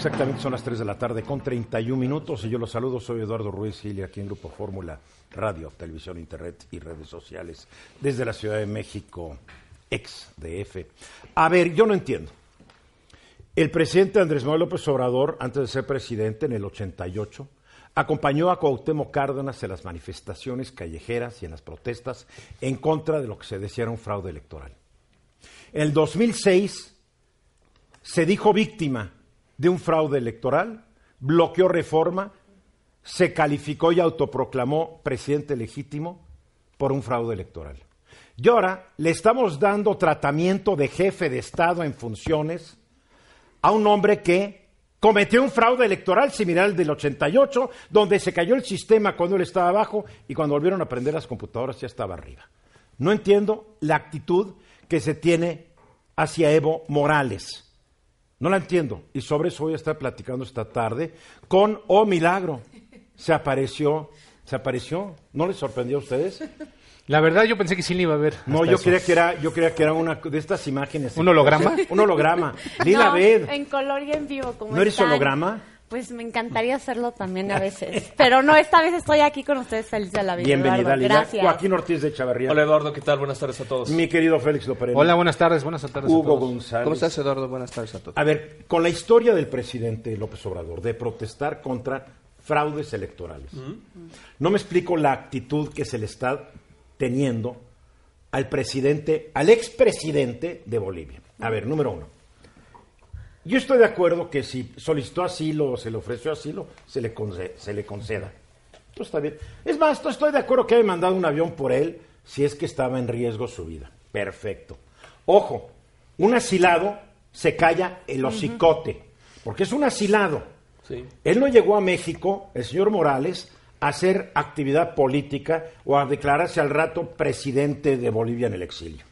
Exactamente son las 3 de la tarde con 31 minutos y yo los saludo, soy Eduardo Ruiz Gil aquí en Grupo Fórmula, Radio, Televisión, Internet y redes sociales desde la Ciudad de México, ex DF. A ver, yo no entiendo. El presidente Andrés Manuel López Obrador, antes de ser presidente en el 88, acompañó a Cuauhtémoc Cárdenas en las manifestaciones callejeras y en las protestas en contra de lo que se decía era un fraude electoral. En el 2006 se dijo víctima de un fraude electoral, bloqueó reforma, se calificó y autoproclamó presidente legítimo por un fraude electoral. Y ahora le estamos dando tratamiento de jefe de Estado en funciones a un hombre que cometió un fraude electoral similar al del 88, donde se cayó el sistema cuando él estaba abajo y cuando volvieron a prender las computadoras ya estaba arriba. No entiendo la actitud que se tiene hacia Evo Morales. No la entiendo. Y sobre eso voy a estar platicando esta tarde con, oh milagro, se apareció, se apareció. ¿No les sorprendió a ustedes? La verdad yo pensé que sí le iba a ver. No, yo creía que era, yo creía que era una de estas imágenes. ¿Un holograma? Un holograma. Lila no. En color y en vivo, como ¿No eres están. holograma? Pues me encantaría hacerlo también a veces. Pero no, esta vez estoy aquí con ustedes feliz de la vida. Bienvenida. Lila. Gracias. Joaquín Ortiz de Chavarría. Hola Eduardo, ¿qué tal? Buenas tardes a todos. Mi querido Félix Loperena. Hola, buenas tardes, buenas tardes a Hugo todos. González. ¿Cómo estás Eduardo? Buenas tardes a todos. A ver, con la historia del presidente López Obrador de protestar contra fraudes electorales, no me explico la actitud que se le está teniendo al presidente, al expresidente de Bolivia. A ver, número uno. Yo estoy de acuerdo que si solicitó asilo o se le ofreció asilo, se le, conce- se le conceda. Esto está bien. Es más, esto estoy de acuerdo que haya mandado un avión por él si es que estaba en riesgo su vida. Perfecto. Ojo, un asilado se calla el hocicote, porque es un asilado. Sí. Él no llegó a México, el señor Morales, a hacer actividad política o a declararse al rato presidente de Bolivia en el exilio.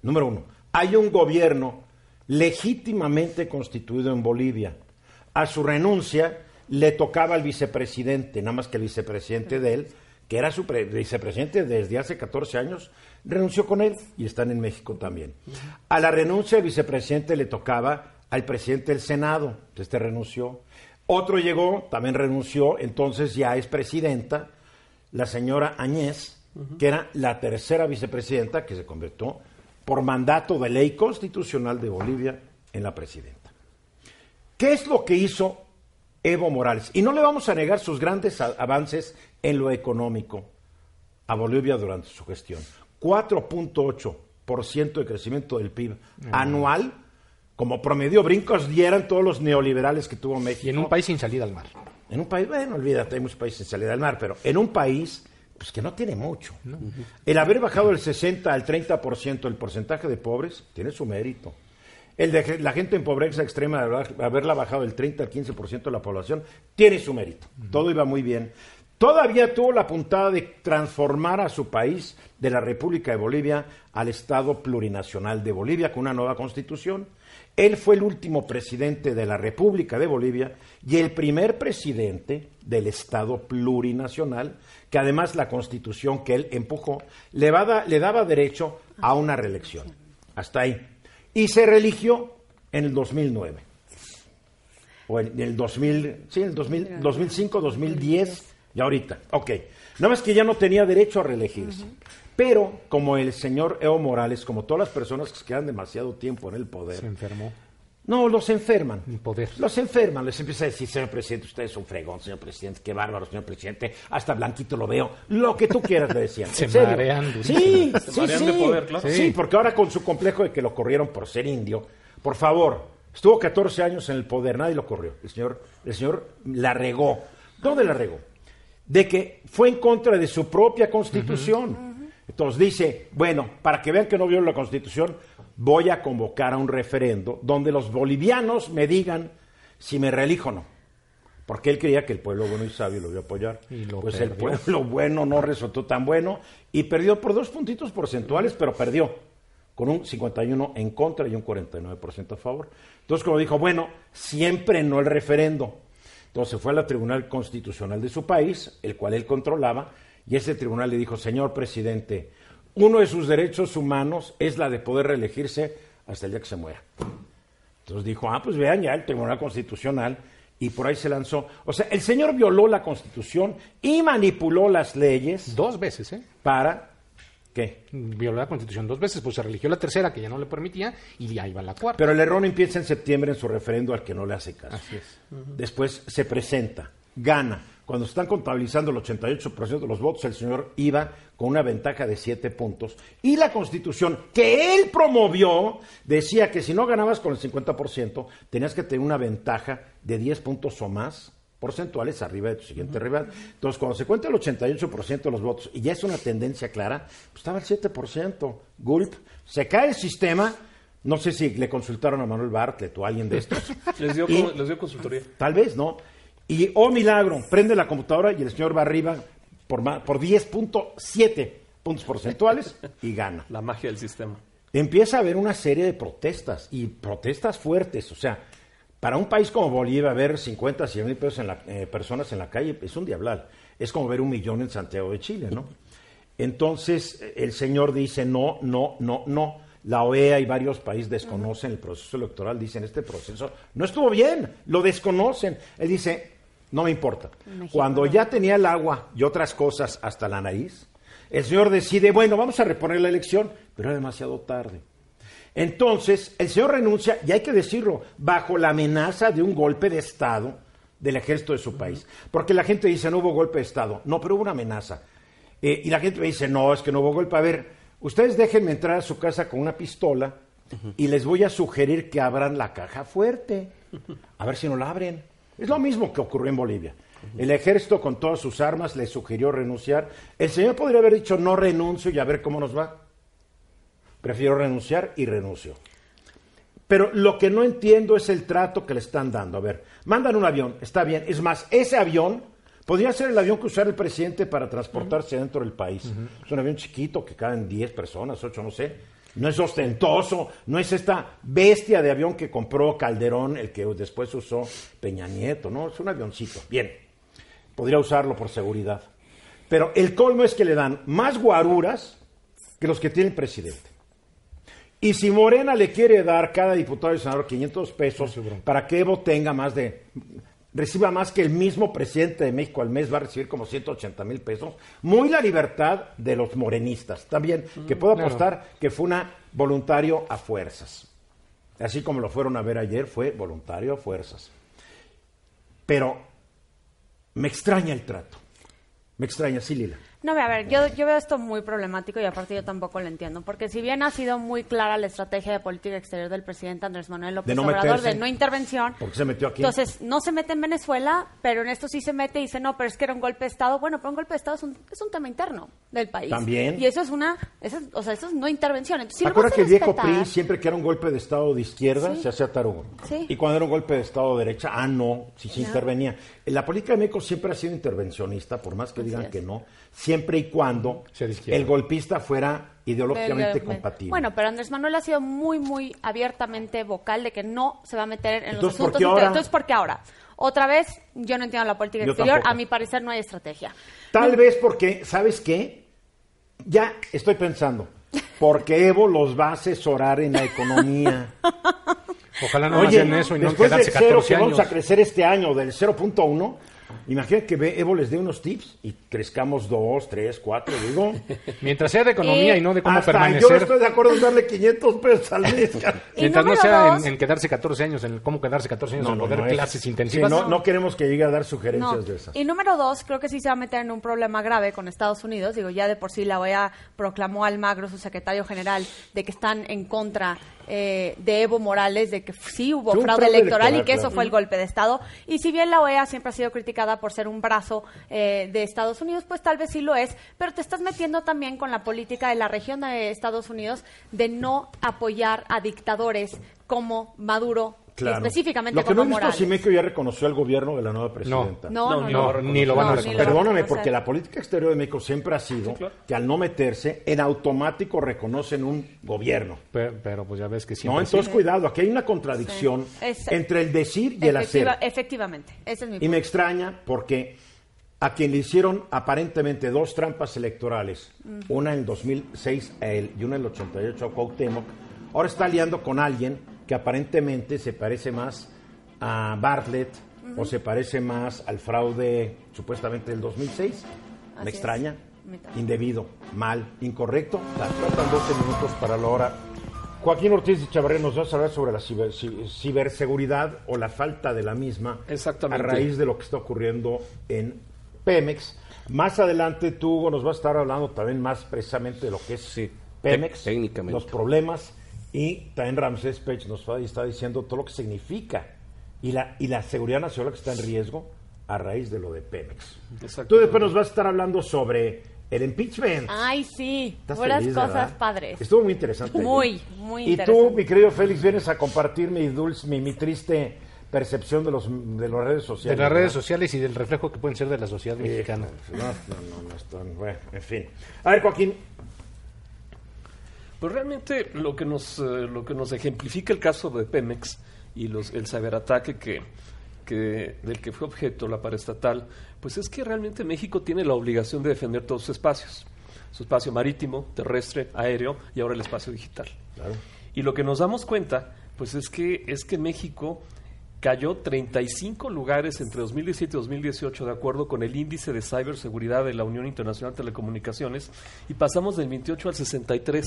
Número uno, hay un gobierno legítimamente constituido en Bolivia. A su renuncia le tocaba al vicepresidente, nada más que el vicepresidente de él, que era su pre- vicepresidente desde hace 14 años, renunció con él y están en México también. A la renuncia del vicepresidente le tocaba al presidente del Senado, este renunció. Otro llegó, también renunció, entonces ya es presidenta, la señora Añez, que era la tercera vicepresidenta que se convirtió por mandato de ley constitucional de Bolivia en la presidenta. ¿Qué es lo que hizo Evo Morales? Y no le vamos a negar sus grandes avances en lo económico a Bolivia durante su gestión. 4.8% de crecimiento del PIB anual, como promedio brincos dieran todos los neoliberales que tuvo México. Y en un país sin salida al mar. En un país, bueno, olvídate, hay muchos países en salida del mar, pero en un país pues que no tiene mucho. El haber bajado del 60 al 30% el porcentaje de pobres tiene su mérito. El de la gente en pobreza extrema, haberla bajado del 30 al 15% de la población, tiene su mérito. Todo iba muy bien. Todavía tuvo la puntada de transformar a su país de la República de Bolivia al Estado plurinacional de Bolivia con una nueva constitución. Él fue el último presidente de la República de Bolivia y el primer presidente del Estado plurinacional, que además la constitución que él empujó le, va da- le daba derecho a una reelección. Hasta ahí. Y se religió en el 2009. O en el 2000, sí, en el 2000, 2005, 2010 y ahorita. Ok. Nada más que ya no tenía derecho a reelegirse. Pero como el señor Evo Morales, como todas las personas que se quedan demasiado tiempo en el poder, Se enfermó. no, los enferman. En poder. Los enferman, les empieza a decir, señor presidente, usted es un fregón, señor presidente, qué bárbaro, señor presidente, hasta Blanquito lo veo, lo que tú quieras, le decían. Se ¿En serio? marean. Sí, Se sí, marean sí. de poder, claro. Sí, Sí. porque ahora con su complejo de que lo corrieron por ser indio, por favor, estuvo 14 años en el poder, nadie lo corrió. El señor, el señor la regó. ¿Dónde la regó? De que fue en contra de su propia constitución. Entonces dice, bueno, para que vean que no viola la constitución, voy a convocar a un referendo donde los bolivianos me digan si me reelijo o no. Porque él creía que el pueblo bueno y sabio lo iba a apoyar. Y lo pues el pueblo bueno no resultó tan bueno y perdió por dos puntitos porcentuales, pero perdió con un 51 en contra y un 49% a favor. Entonces, como dijo, bueno, siempre no el referendo. Entonces fue a la Tribunal Constitucional de su país, el cual él controlaba, y ese tribunal le dijo, señor presidente, uno de sus derechos humanos es la de poder reelegirse hasta el día que se muera. Entonces dijo, ah, pues vean ya el Tribunal Constitucional, y por ahí se lanzó. O sea, el señor violó la Constitución y manipuló las leyes Dos veces, ¿eh? para... ¿Qué? Violó la Constitución dos veces, pues se religió la tercera, que ya no le permitía, y ahí va la cuarta. Pero el error empieza en septiembre en su referendo al que no le hace caso. Así es. Después se presenta, gana. Cuando están contabilizando el 88% de los votos, el señor iba con una ventaja de 7 puntos. Y la constitución que él promovió decía que si no ganabas con el 50%, tenías que tener una ventaja de 10 puntos o más porcentuales arriba de tu siguiente rival. Entonces, cuando se cuenta el 88% de los votos y ya es una tendencia clara, pues estaba el 7%. Gulp, se cae el sistema. No sé si le consultaron a Manuel Bartlett o a alguien de estos. Les dio, Y- les dio consultoría. Tal vez, ¿no? Y, oh milagro, prende la computadora y el señor va arriba por, por 10.7 puntos porcentuales y gana. La magia del sistema. Empieza a haber una serie de protestas y protestas fuertes. O sea, para un país como Bolivia, ver 50, 100 mil pesos en la- eh, personas en la calle es un diablal. Es como ver un millón en Santiago de Chile, ¿no? Entonces, el señor dice no, no, no, no. La OEA y varios países desconocen el proceso electoral, dicen este proceso no estuvo bien, lo desconocen. Él dice, no me importa. Cuando ya tenía el agua y otras cosas hasta la nariz, el señor decide, bueno, vamos a reponer la elección, pero era demasiado tarde. Entonces, el señor renuncia, y hay que decirlo, bajo la amenaza de un golpe de Estado del ejército de su país. Porque la gente dice, no hubo golpe de Estado. No, pero hubo una amenaza. Eh, y la gente me dice, no, es que no hubo golpe. A ver, ustedes déjenme entrar a su casa con una pistola y les voy a sugerir que abran la caja fuerte. A ver si no la abren. Es lo mismo que ocurrió en Bolivia. El ejército con todas sus armas le sugirió renunciar. El señor podría haber dicho, no renuncio y a ver cómo nos va. Prefiero renunciar y renuncio. Pero lo que no entiendo es el trato que le están dando. A ver, mandan un avión, está bien. Es más, ese avión podría ser el avión que usara el presidente para transportarse dentro del país. Es un avión chiquito que caben 10 personas, 8, no sé. No es ostentoso, no es esta bestia de avión que compró Calderón, el que después usó Peña Nieto, no, es un avioncito. Bien, podría usarlo por seguridad. Pero el colmo es que le dan más guaruras que los que tiene el presidente. Y si Morena le quiere dar cada diputado y senador 500 pesos para que Evo tenga más de reciba más que el mismo presidente de México al mes va a recibir como 180 mil pesos. Muy la libertad de los morenistas. También, que puedo claro. apostar que fue una voluntario a fuerzas. Así como lo fueron a ver ayer, fue voluntario a fuerzas. Pero me extraña el trato. Me extraña, sí, Lila. No, a ver, yo, yo veo esto muy problemático y aparte yo tampoco lo entiendo, porque si bien ha sido muy clara la estrategia de política exterior del presidente Andrés Manuel López De no Obrador meterse. de no intervención, ¿Por qué se metió aquí? entonces no se mete en Venezuela, pero en esto sí se mete y dice, no, pero es que era un golpe de Estado. Bueno, pero un golpe de Estado es un, es un tema interno del país. También. Y eso es una, eso es- o sea, eso es no intervención. Entonces, si ¿Te acuerdas que el viejo respetar- PRI siempre que era un golpe de Estado de izquierda Sí. se hacía tarugo? Sí. Y cuando era un golpe de Estado de derecha, ah, no, sí se intervenía. La política de México siempre ha sido intervencionista, por más que Así digan es. que no, siempre y cuando el golpista fuera ideológicamente Del- compatible. Bueno, pero Andrés Manuel ha sido muy, muy abiertamente vocal de que no se va a meter en Entonces, los ¿por asuntos. ahora? interiores. Entonces, ¿por qué ahora? Otra vez, yo no entiendo la política Yo exterior. tampoco. A mi parecer no hay estrategia. Tal vez porque, ¿sabes qué? Ya estoy pensando, porque Evo los va a asesorar en la economía. Ojalá no Oye, hacen eso y no después del quedarse cero 14 que años. vamos a crecer este año, del 0.1, imagínate que ve- Evo les dé unos tips y crezcamos 2, 3, 4, digo. Mientras sea de economía Y y no de cómo Hasta permanecer. yo estoy de acuerdo en darle 500 pesos al mes. Mientras no sea dos- en, en quedarse 14 años, en el cómo quedarse 14 años, en poder es- clases sí, intensivas. no, no queremos que llegue a dar No. sugerencias de esas. Y número dos, creo que sí se va a meter en un problema grave con Estados Unidos. Digo, ya de por sí la OEA proclamó a Almagro, su secretario general, de que están en contra eh, de Evo Morales de que sí hubo fraude fraude electoral, y que eso claro. fue el golpe de Estado. Y si bien la OEA siempre ha sido criticada por ser un brazo eh, de Estados Unidos, pues tal vez sí lo es, pero te estás metiendo también con la política de la región de Estados Unidos de no apoyar a dictadores como Maduro, Claro. específicamente Lo que no he visto, Morales. Simeco ya reconoció al gobierno de la nueva presidenta. No, no, No, no. no, ni lo van a No, reconocer. ni lo van a Perdóname, porque la política exterior de México siempre ha sido que al no meterse, en automático reconocen un gobierno. Pero, pero, pues ya ves que No, siempre... entonces cuidado, aquí hay una contradicción Sí. Es- entre el decir y el hacer. Efectiva- efectivamente, ese es mi Y punto. me extraña porque a quien le hicieron aparentemente dos trampas electorales, una en el 2006 a él y una en el 88 a Cuauhtémoc, ahora está aliando con alguien que aparentemente se parece más a Bartlett o se parece más al fraude supuestamente del 2006. Así me extraña, indebido, mal, incorrecto. Faltan 12 minutos para la hora. Joaquín Ortiz de Chavarría nos va a hablar sobre la ciber- ci- ciberseguridad o la falta de la misma Exactamente. a raíz de lo que está ocurriendo en Pemex. Más adelante tú, Hugo, nos vas a estar hablando también más precisamente de lo que es Pemex, tec- técnicamente. los problemas, y también Ramsés Pech nos va- está diciendo todo lo que significa y la, y la seguridad nacional que está en riesgo a raíz de lo de Pemex. Tú después nos vas a estar hablando sobre el impeachment. Ay, sí, Estás puras feliz, cosas ¿verdad? padres. Estuvo muy interesante. Muy, ayer. muy Y tú, interesante. mi querido Félix, vienes a compartir mi dulce, mi, mi triste percepción de los de las redes De sociales. las redes ¿verdad? sociales y del reflejo que pueden ser de la sociedad mexicana. No, no, no, no bueno, en fin. A ver, Joaquín, Pues realmente lo que nos eh, lo que nos ejemplifica el caso de Pemex y los el ciberataque que, que del que fue objeto la paraestatal, pues es que realmente México tiene la obligación de defender todos sus espacios, su espacio marítimo, terrestre, aéreo y ahora el espacio digital. Y lo que nos damos cuenta, pues es que es que México cayó 35 lugares entre 2017 y 2018 de acuerdo con el índice de ciberseguridad de la Unión Internacional de Telecomunicaciones y pasamos del 28 al 63.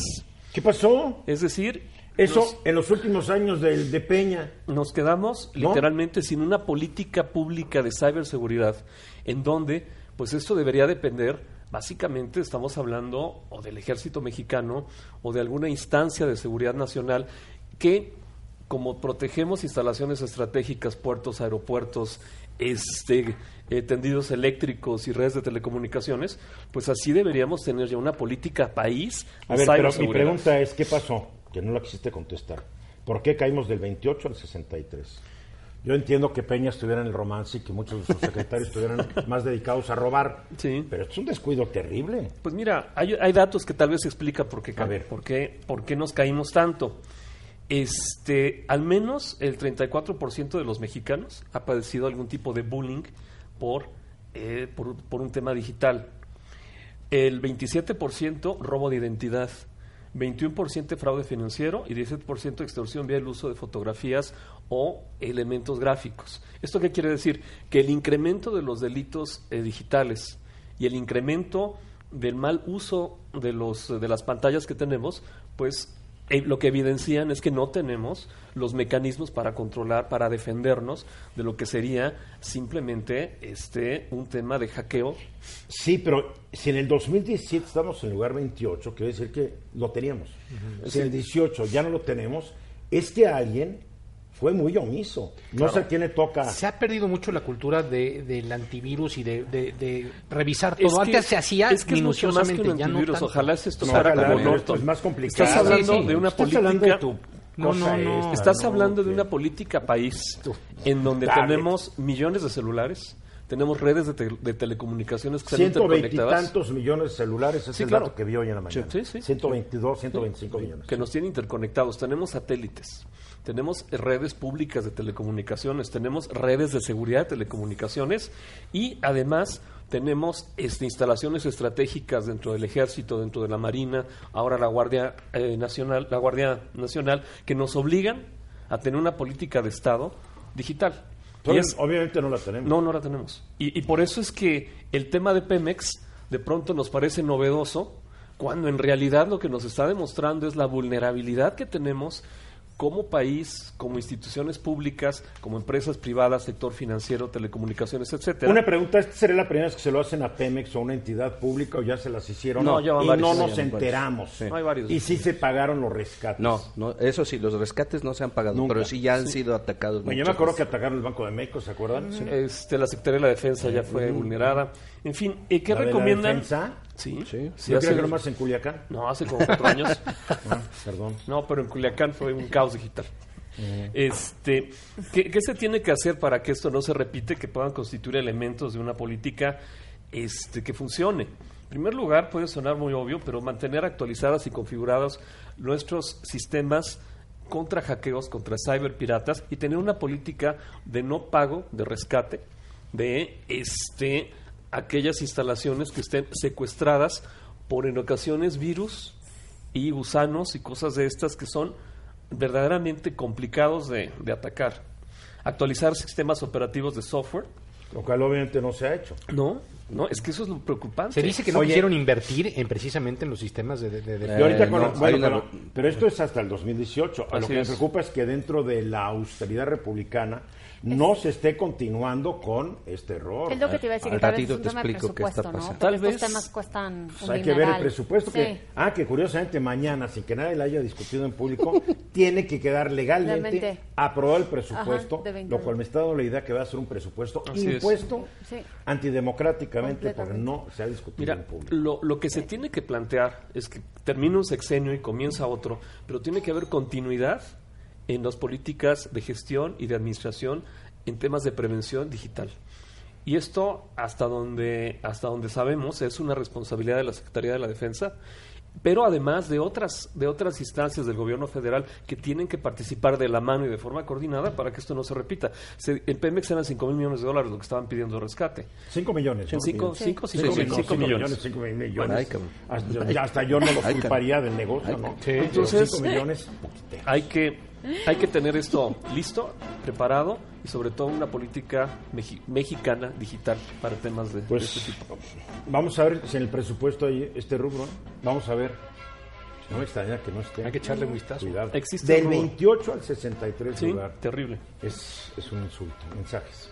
¿Qué pasó? Es decir, Eso nos, en los últimos años del de Peña. nos quedamos ¿No? literalmente sin una política pública de ciberseguridad en donde, pues esto debería depender, básicamente estamos hablando o del ejército mexicano o de alguna instancia de seguridad nacional que, como protegemos instalaciones estratégicas, puertos, aeropuertos, este, eh, tendidos eléctricos y redes de telecomunicaciones, pues así deberíamos tener ya una política país A ver, pero mi pregunta es, ¿qué pasó? Que no la quisiste contestar. ¿Por qué caímos del 28 al 63? Yo entiendo que Peña estuviera en el romance y que muchos de sus secretarios estuvieran más dedicados a robar. Sí. Pero es un descuido terrible. Pues mira, hay, hay datos que tal vez explica por qué, A ver. por qué, por qué nos caímos tanto. Este, al menos el 34% de los mexicanos ha padecido algún tipo de bullying por, eh, por, un tema digital. El 27% robo de identidad, 21% fraude financiero y 17% extorsión vía el uso de fotografías o elementos gráficos. ¿Esto qué quiere decir? Que el incremento de los delitos eh, digitales y el incremento del mal uso de, los, de las pantallas que tenemos, pues lo que evidencian es que no tenemos los mecanismos para controlar, para defendernos de lo que sería simplemente este un tema de hackeo. Sí, pero si en el 2017 estamos en lugar 28, quiere decir que lo teníamos. Si en el 18 ya no lo tenemos, es que alguien fue muy omiso. No sé a quién le toca. Se ha perdido mucho la cultura de, del antivirus y de, de- de revisar Es todo. que- Antes se hacía es que es mucho más que minuciosamente, un ya no antivirus. tanto. Ojalá esto No, fuera ojalá, como Norton. esto es más complicado. Estás hablando Sí, sí. de una Estás política. hablando de tu No, no, no. Estás ¿no? hablando de Que- una política país en donde Dale. tenemos millones de celulares, tenemos redes de, te- de telecomunicaciones que están 120 y interconectadas, tantos millones de celulares es Sí, el claro. dato que vi hoy en la mañana. Sí, sí. 122, 125 millones. que nos tienen interconectados. Tenemos satélites, tenemos redes públicas de telecomunicaciones, tenemos redes de seguridad de telecomunicaciones y además tenemos este, instalaciones estratégicas dentro del ejército, dentro de la marina, ahora la Guardia eh, Nacional, la Guardia Nacional, que nos obligan a tener una política de Estado digital. Y es- obviamente no la tenemos. no, no la tenemos. Y, y por eso es que el tema de Pemex de pronto nos parece novedoso, cuando en realidad lo que nos está demostrando es la vulnerabilidad que tenemos como país, como instituciones públicas, como empresas privadas, sector financiero, telecomunicaciones, etcétera. Una pregunta, ¿esta sería la primera vez que se lo hacen a Pemex o a una entidad pública o ya se las hicieron? No, ya van y varios, no ya nos van enteramos. Sí. Hay varios. Y sí se pagaron los rescates. No, no, eso sí, los rescates no se han pagado, Nunca. pero sí ya han sido atacados. Bueno, yo me acuerdo que atacaron el Banco de México, ¿se acuerdan? Este, la Secretaría de la Defensa ya fue vulnerada. En fin, ¿eh, ¿qué La de la recomiendan? defensa. Sí, Sí. sí, yo hace- creo que nomás en Culiacán. No, hace como cuatro años. Ah, perdón. No, pero en Culiacán fue un caos digital. Este, ¿qué, qué se tiene que hacer para que esto no se repite, que puedan constituir elementos de una política este, que funcione? En primer lugar, puede sonar muy obvio, pero mantener actualizadas y configurados nuestros sistemas contra hackeos, contra cyberpiratas y tener una política de no pago, de rescate, de este, aquellas instalaciones que estén secuestradas por en ocasiones virus y gusanos y cosas de estas que son verdaderamente complicados de, de atacar. Actualizar sistemas operativos de software. Lo cual obviamente no se ha hecho. No, no, es que eso es lo preocupante. Se dice que no Oye. quisieron invertir en precisamente en los sistemas de... de- de- ahorita Eh, con no, lo- bueno, hay una- pero, pero esto es hasta el 2018. A lo que es. me preocupa es que dentro de la austeridad republicana no se esté continuando con este error. Es lo que te iba a decir, Al que tal vez ratito te explico qué está ¿no? pasando. Porque Tal estos vez- temas cuestan Pues un hay que ver el presupuesto Sí. que ah que curiosamente mañana sin que nadie la haya discutido en público tiene que quedar legalmente aprobado el presupuesto Ajá, de 20 lo cual me está dando la idea que va a ser un presupuesto Así es. impuesto Sí. antidemocráticamente porque no se ha discutido Mira, en público lo, lo que se tiene que plantear es que termina un sexenio y comienza otro, pero tiene que haber continuidad en las políticas de gestión y de administración en temas de prevención digital. Y esto, hasta donde, hasta donde sabemos, es una responsabilidad de la Secretaría de la Defensa, pero además de otras, de otras instancias del gobierno federal que tienen que participar de la mano y de forma coordinada para que esto no se repita. Se- en Pemex eran 5 mil millones de dólares lo que estaban pidiendo rescate. 5 millones En ¿no? cinco- Sí. cinco- Cinco cinco mil- mil- no, cinco cinco millones. cinco mil millones cabrón. hasta, yo no cabrón. culparía del negocio no Sí. Entonces- 5 millones hay que hay que tener esto listo, preparado y sobre todo una política mexi- mexicana digital para temas de, de Pues este tipo. vamos a ver si en el presupuesto hay este rubro. Vamos a ver. No me extraña que no esté. Hay que echarle un vistazo. Cuidado. Existe Del un rubro. 28 al 63 Sí, lugar. terrible. Es, es un insulto. Mensajes.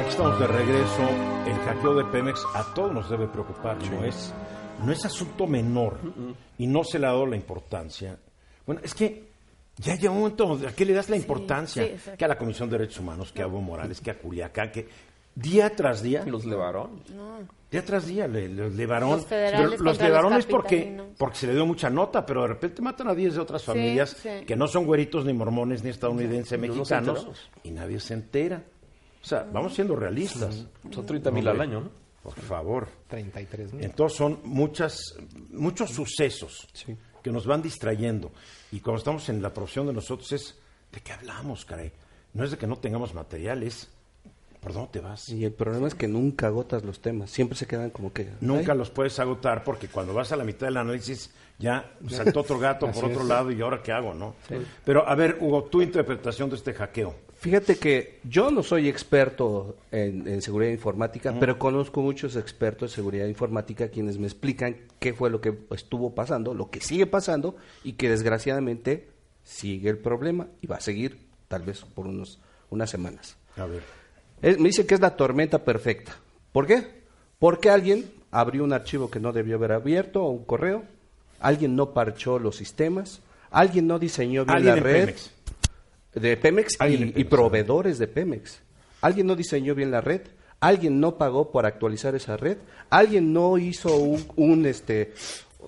Aquí estamos de regreso. El hackeo de Pemex a todos nos debe preocupar. No es, no es asunto menor y no se le ha dado la importancia. Bueno, es que ya llega un momento donde a qué le das la importancia sí, que a la Comisión de Derechos Humanos, que a Evo Morales, que a Culiacán, que día tras día Los levaron. Día tras día, le- los levaron. Los los levaron los es porque, porque se le dio mucha nota, pero de repente matan a 10 de otras familias sí. que no son güeritos, ni mormones, ni estadounidenses, No nos mexicanos, y nadie se entera. O sea, vamos siendo realistas. Son 30 mil al año, ¿no? Por favor. 33 mil. Entonces son muchas, muchos sucesos que nos van distrayendo. Y cuando estamos en la profesión de nosotros es, ¿de qué hablamos, caray? No es de que no tengamos materiales. ¿Por dónde te vas? Y el problema es que nunca agotas los temas, siempre se quedan como que... Nunca ay, los puedes agotar porque cuando vas a la mitad del análisis ya saltó otro gato por otro es. lado y ahora qué hago, ¿no? Pero a ver, Hugo, tu interpretación de este hackeo. Fíjate que yo no soy experto en, en seguridad informática, pero conozco muchos expertos en seguridad informática quienes me explican qué fue lo que estuvo pasando, lo que sigue pasando y que desgraciadamente sigue el problema y va a seguir tal vez por unos, unas semanas. A ver. Es- me dice que es la tormenta perfecta. ¿Por qué? Porque alguien abrió un archivo que no debió haber abierto o un correo, alguien no parchó los sistemas, alguien no diseñó bien Alguien la red Pemex. De Pemex y, proveedores de Pemex. Alguien no diseñó bien la red, alguien no pagó por actualizar esa red, alguien no hizo un, un, este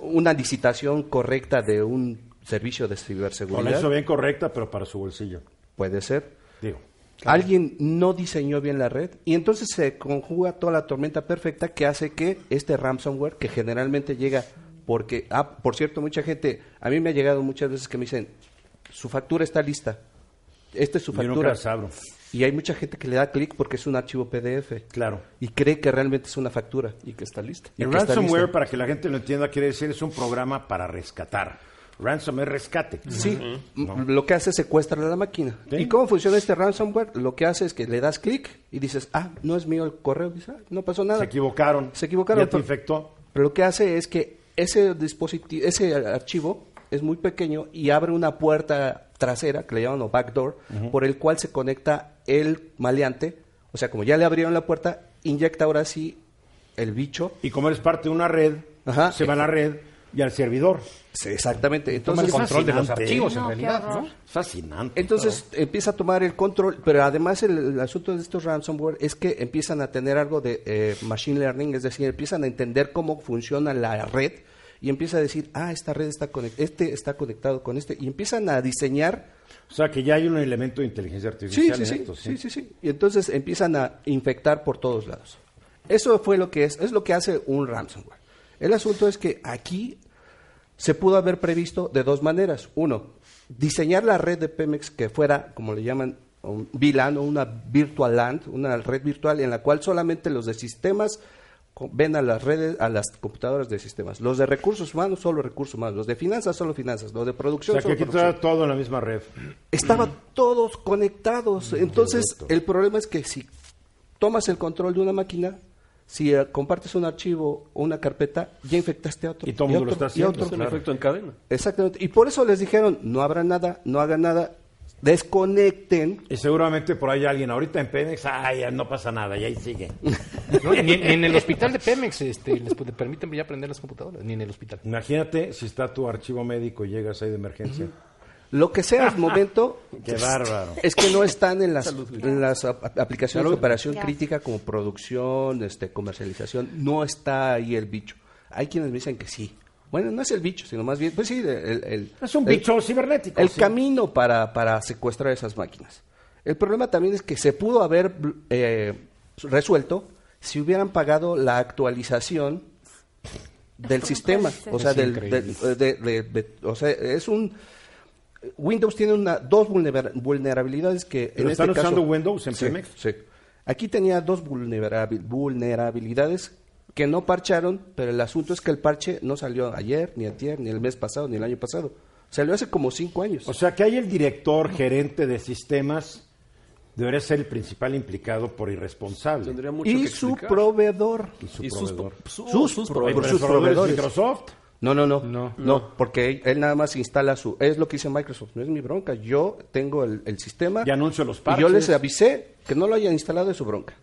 una licitación correcta de un servicio de Con ciberseguridad. eso bien correcta, pero para su bolsillo. Puede ser. Digo. Alguien no diseñó bien la red y entonces se conjuga toda la tormenta perfecta que hace que este ransomware, que generalmente llega porque, ah, por cierto, mucha gente, a mí me ha llegado muchas veces que me dicen, su factura está lista, esta es su Yo nunca factura. las abro. Y hay mucha gente que le da clic porque es un archivo PDF Claro. y cree que realmente es una factura. Y que está lista. Y ransomware, lista. para que la gente lo entienda, quiere decir es un programa para rescatar. Ransom es rescate. Sí, lo que hace es secuestrar la máquina. Sí. ¿Y cómo funciona este ransomware? Lo que hace es que le das clic y dices, ah, no es mío el correo. Dices, "Ah, no pasó nada. Se equivocaron. Se equivocaron, Ya te infectó. Pero lo que hace es que ese dispositivo, ese archivo es muy pequeño y abre una puerta trasera, que le llaman o backdoor, por el cual se conecta el maleante. O sea, como ya le abrieron la puerta, inyecta ahora sí el bicho. Y como eres parte de una red, Ajá. se va a la red y al servidor. Sí, exactamente. Toma el Entonces, control de los fascinante. archivos, en No, realidad. Fascinante. Entonces empieza a tomar el control, pero además el, el asunto de estos ransomware es que empiezan a tener algo de eh, machine learning, es decir, empiezan a entender cómo funciona la red y empieza a decir, ah, esta red está conect este está conectado con este y empiezan a diseñar, O sea, que ya hay un elemento de inteligencia artificial sí, sí, en sí, esto, sí, sí, sí, y entonces empiezan a infectar por todos lados. Eso fue lo que es, es lo que hace un ransomware. El asunto es que aquí se pudo haber previsto de dos maneras. Uno, diseñar la red de Pemex que fuera, como le llaman, un VLAN o una virtual land, una red virtual en la cual solamente los de sistemas ven a las redes, a las computadoras de sistemas. Los de recursos humanos, solo recursos humanos. Los de finanzas, solo finanzas. Los de O producción, sea, que solo aquí producción todo en la misma red. estaban todos conectados. Entonces, bruto. el problema es que si tomas el control de una máquina, si eh, compartes un archivo o una carpeta, ya infectaste a otro. Y todo el mundo lo está y haciendo. Es un efecto en cadena. Exactamente. Y por eso les dijeron, no habrá nada, no hagan nada, desconecten. Y seguramente por ahí alguien, ahorita en Pemex, ay, ya no pasa nada, y ahí sigue. No, ni, ni en el hospital de Pemex este, les permiten ya prender las computadoras, ni en el hospital. Imagínate si está tu archivo médico y llegas ahí de emergencia. Lo que sea al momento Qué bárbaro. es que no están en las, en las ap- aplicaciones de operación crítica como producción, este, comercialización. No está ahí el bicho. Hay quienes me dicen que sí. Bueno, no es el bicho, sino más bien, pues sí, el, el- Es un el- bicho cibernético. el sí. camino para, para secuestrar esas máquinas. El problema también es que se pudo haber eh, resuelto si hubieran pagado la actualización del sistema. ser. O sea, Es del, increíble. del- de- de- de- o sea, es un... Windows tiene una, dos vulnera- vulnerabilidades que... ¿Pero en están este caso- usando Windows en Sí, Pemex? Sí. Aquí tenía dos vulnerabil- vulnerabilidades que no parcharon, pero el asunto es que el parche no salió ayer, ni ayer, ni el mes pasado, ni el año pasado. Salió hace como cinco años. O sea, que hay el director, gerente de sistemas, debería ser el principal implicado por irresponsable. Tendría mucho y que su proveedor. Y su Y sus, proveedor. su- Sus sus Oye, proveedores. sus es proveedores. Microsoft. No, no, no, No. no, porque él, nada más instala su, es lo que dice Microsoft, no es mi bronca, yo tengo el, el sistema Y anuncio los y yo parches. les avisé que no lo hayan instalado de su bronca.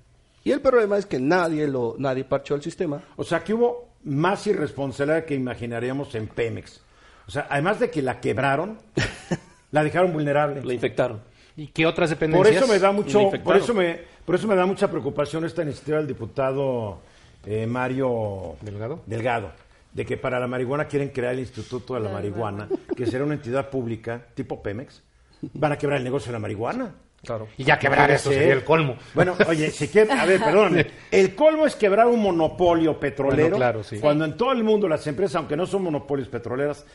Y el problema es que nadie lo, nadie parchó el sistema. O sea, que hubo más irresponsabilidad que imaginaríamos en Pemex. O sea, además de que la quebraron, la dejaron vulnerable. La infectaron. ¿Y qué otras Por dependencias? eso me da mucho, por eso me, por eso me da mucha preocupación esta iniciativa del diputado eh, Mario ¿Delgado? Delgado, de que para la marihuana quieren crear el Instituto de la Marihuana, que será una entidad pública tipo Pemex. Van a quebrar el negocio de la marihuana. Claro. Y ya quebrar eso ser. sería el colmo. Bueno, oye, si quiere, a ver, perdóname. El colmo es quebrar un monopolio petrolero. Bueno, claro, sí. Cuando en todo el mundo las empresas, aunque no son monopolios petroleras,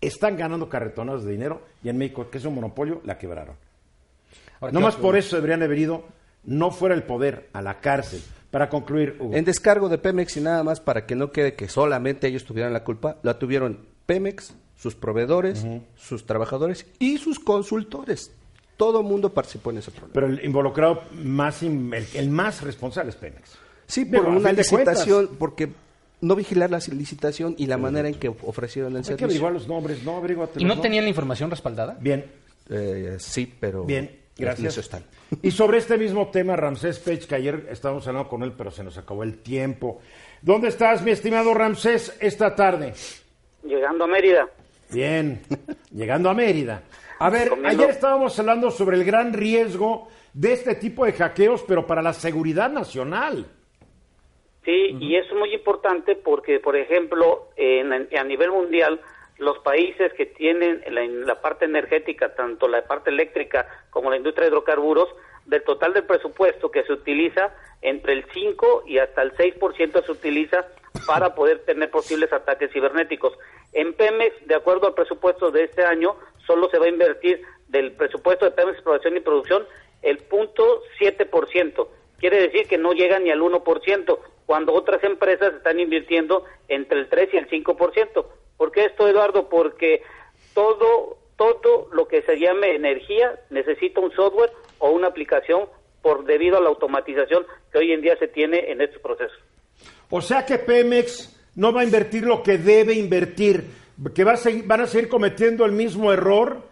están ganando carretonadas de dinero y en México, que es un monopolio, la quebraron. Ahora, No más ¿qué- por eso deberían haber ido, no fuera el poder, a la cárcel. Para concluir, Hugo. En descargo de Pemex y nada más para que no quede que solamente ellos tuvieran la culpa, la tuvieron Pemex, sus proveedores, sus trabajadores y sus consultores. Todo el mundo participó en ese problema. pero el involucrado más, in- el, el más responsable es Pemex. Sí, por a una licitación, porque no vigilar la licitación y la manera en que ofrecieron el Hay que servicio. averiguar los nombres, ¿no? ¿Y no nombres. tenían la información respaldada? Bien, Eh, sí, pero Bien, en gracias. eso están. Y sobre este mismo tema, Ramsés Page, que ayer estábamos hablando con él, pero se nos acabó el tiempo. ¿Dónde estás, mi estimado Ramsés, esta tarde? Llegando a Mérida. Bien, llegando a Mérida. A ver, Comiendo. ayer estábamos hablando sobre el gran riesgo de este tipo de hackeos, pero para la seguridad nacional. Sí, y es muy importante porque, por ejemplo, en- a nivel mundial, los países que tienen la, en la parte energética, tanto la parte eléctrica como la industria de hidrocarburos, del total del presupuesto que se utiliza, entre el 5 y hasta el 6% se utiliza para poder tener posibles ataques cibernéticos. En Pemex, de acuerdo al presupuesto de este año, solo se va a invertir del presupuesto de Pemex Exploración y Producción el punto 7%. Quiere decir que no llega ni al 1%, cuando otras empresas están invirtiendo entre el 3 y el 5%. ¿Por qué esto, Eduardo? Porque todo, todo lo que se llame energía necesita un software o una aplicación por debido a la automatización que hoy en día se tiene en estos procesos. O sea que Pemex no va a invertir lo que debe invertir, que va a seguir- van a seguir cometiendo el mismo error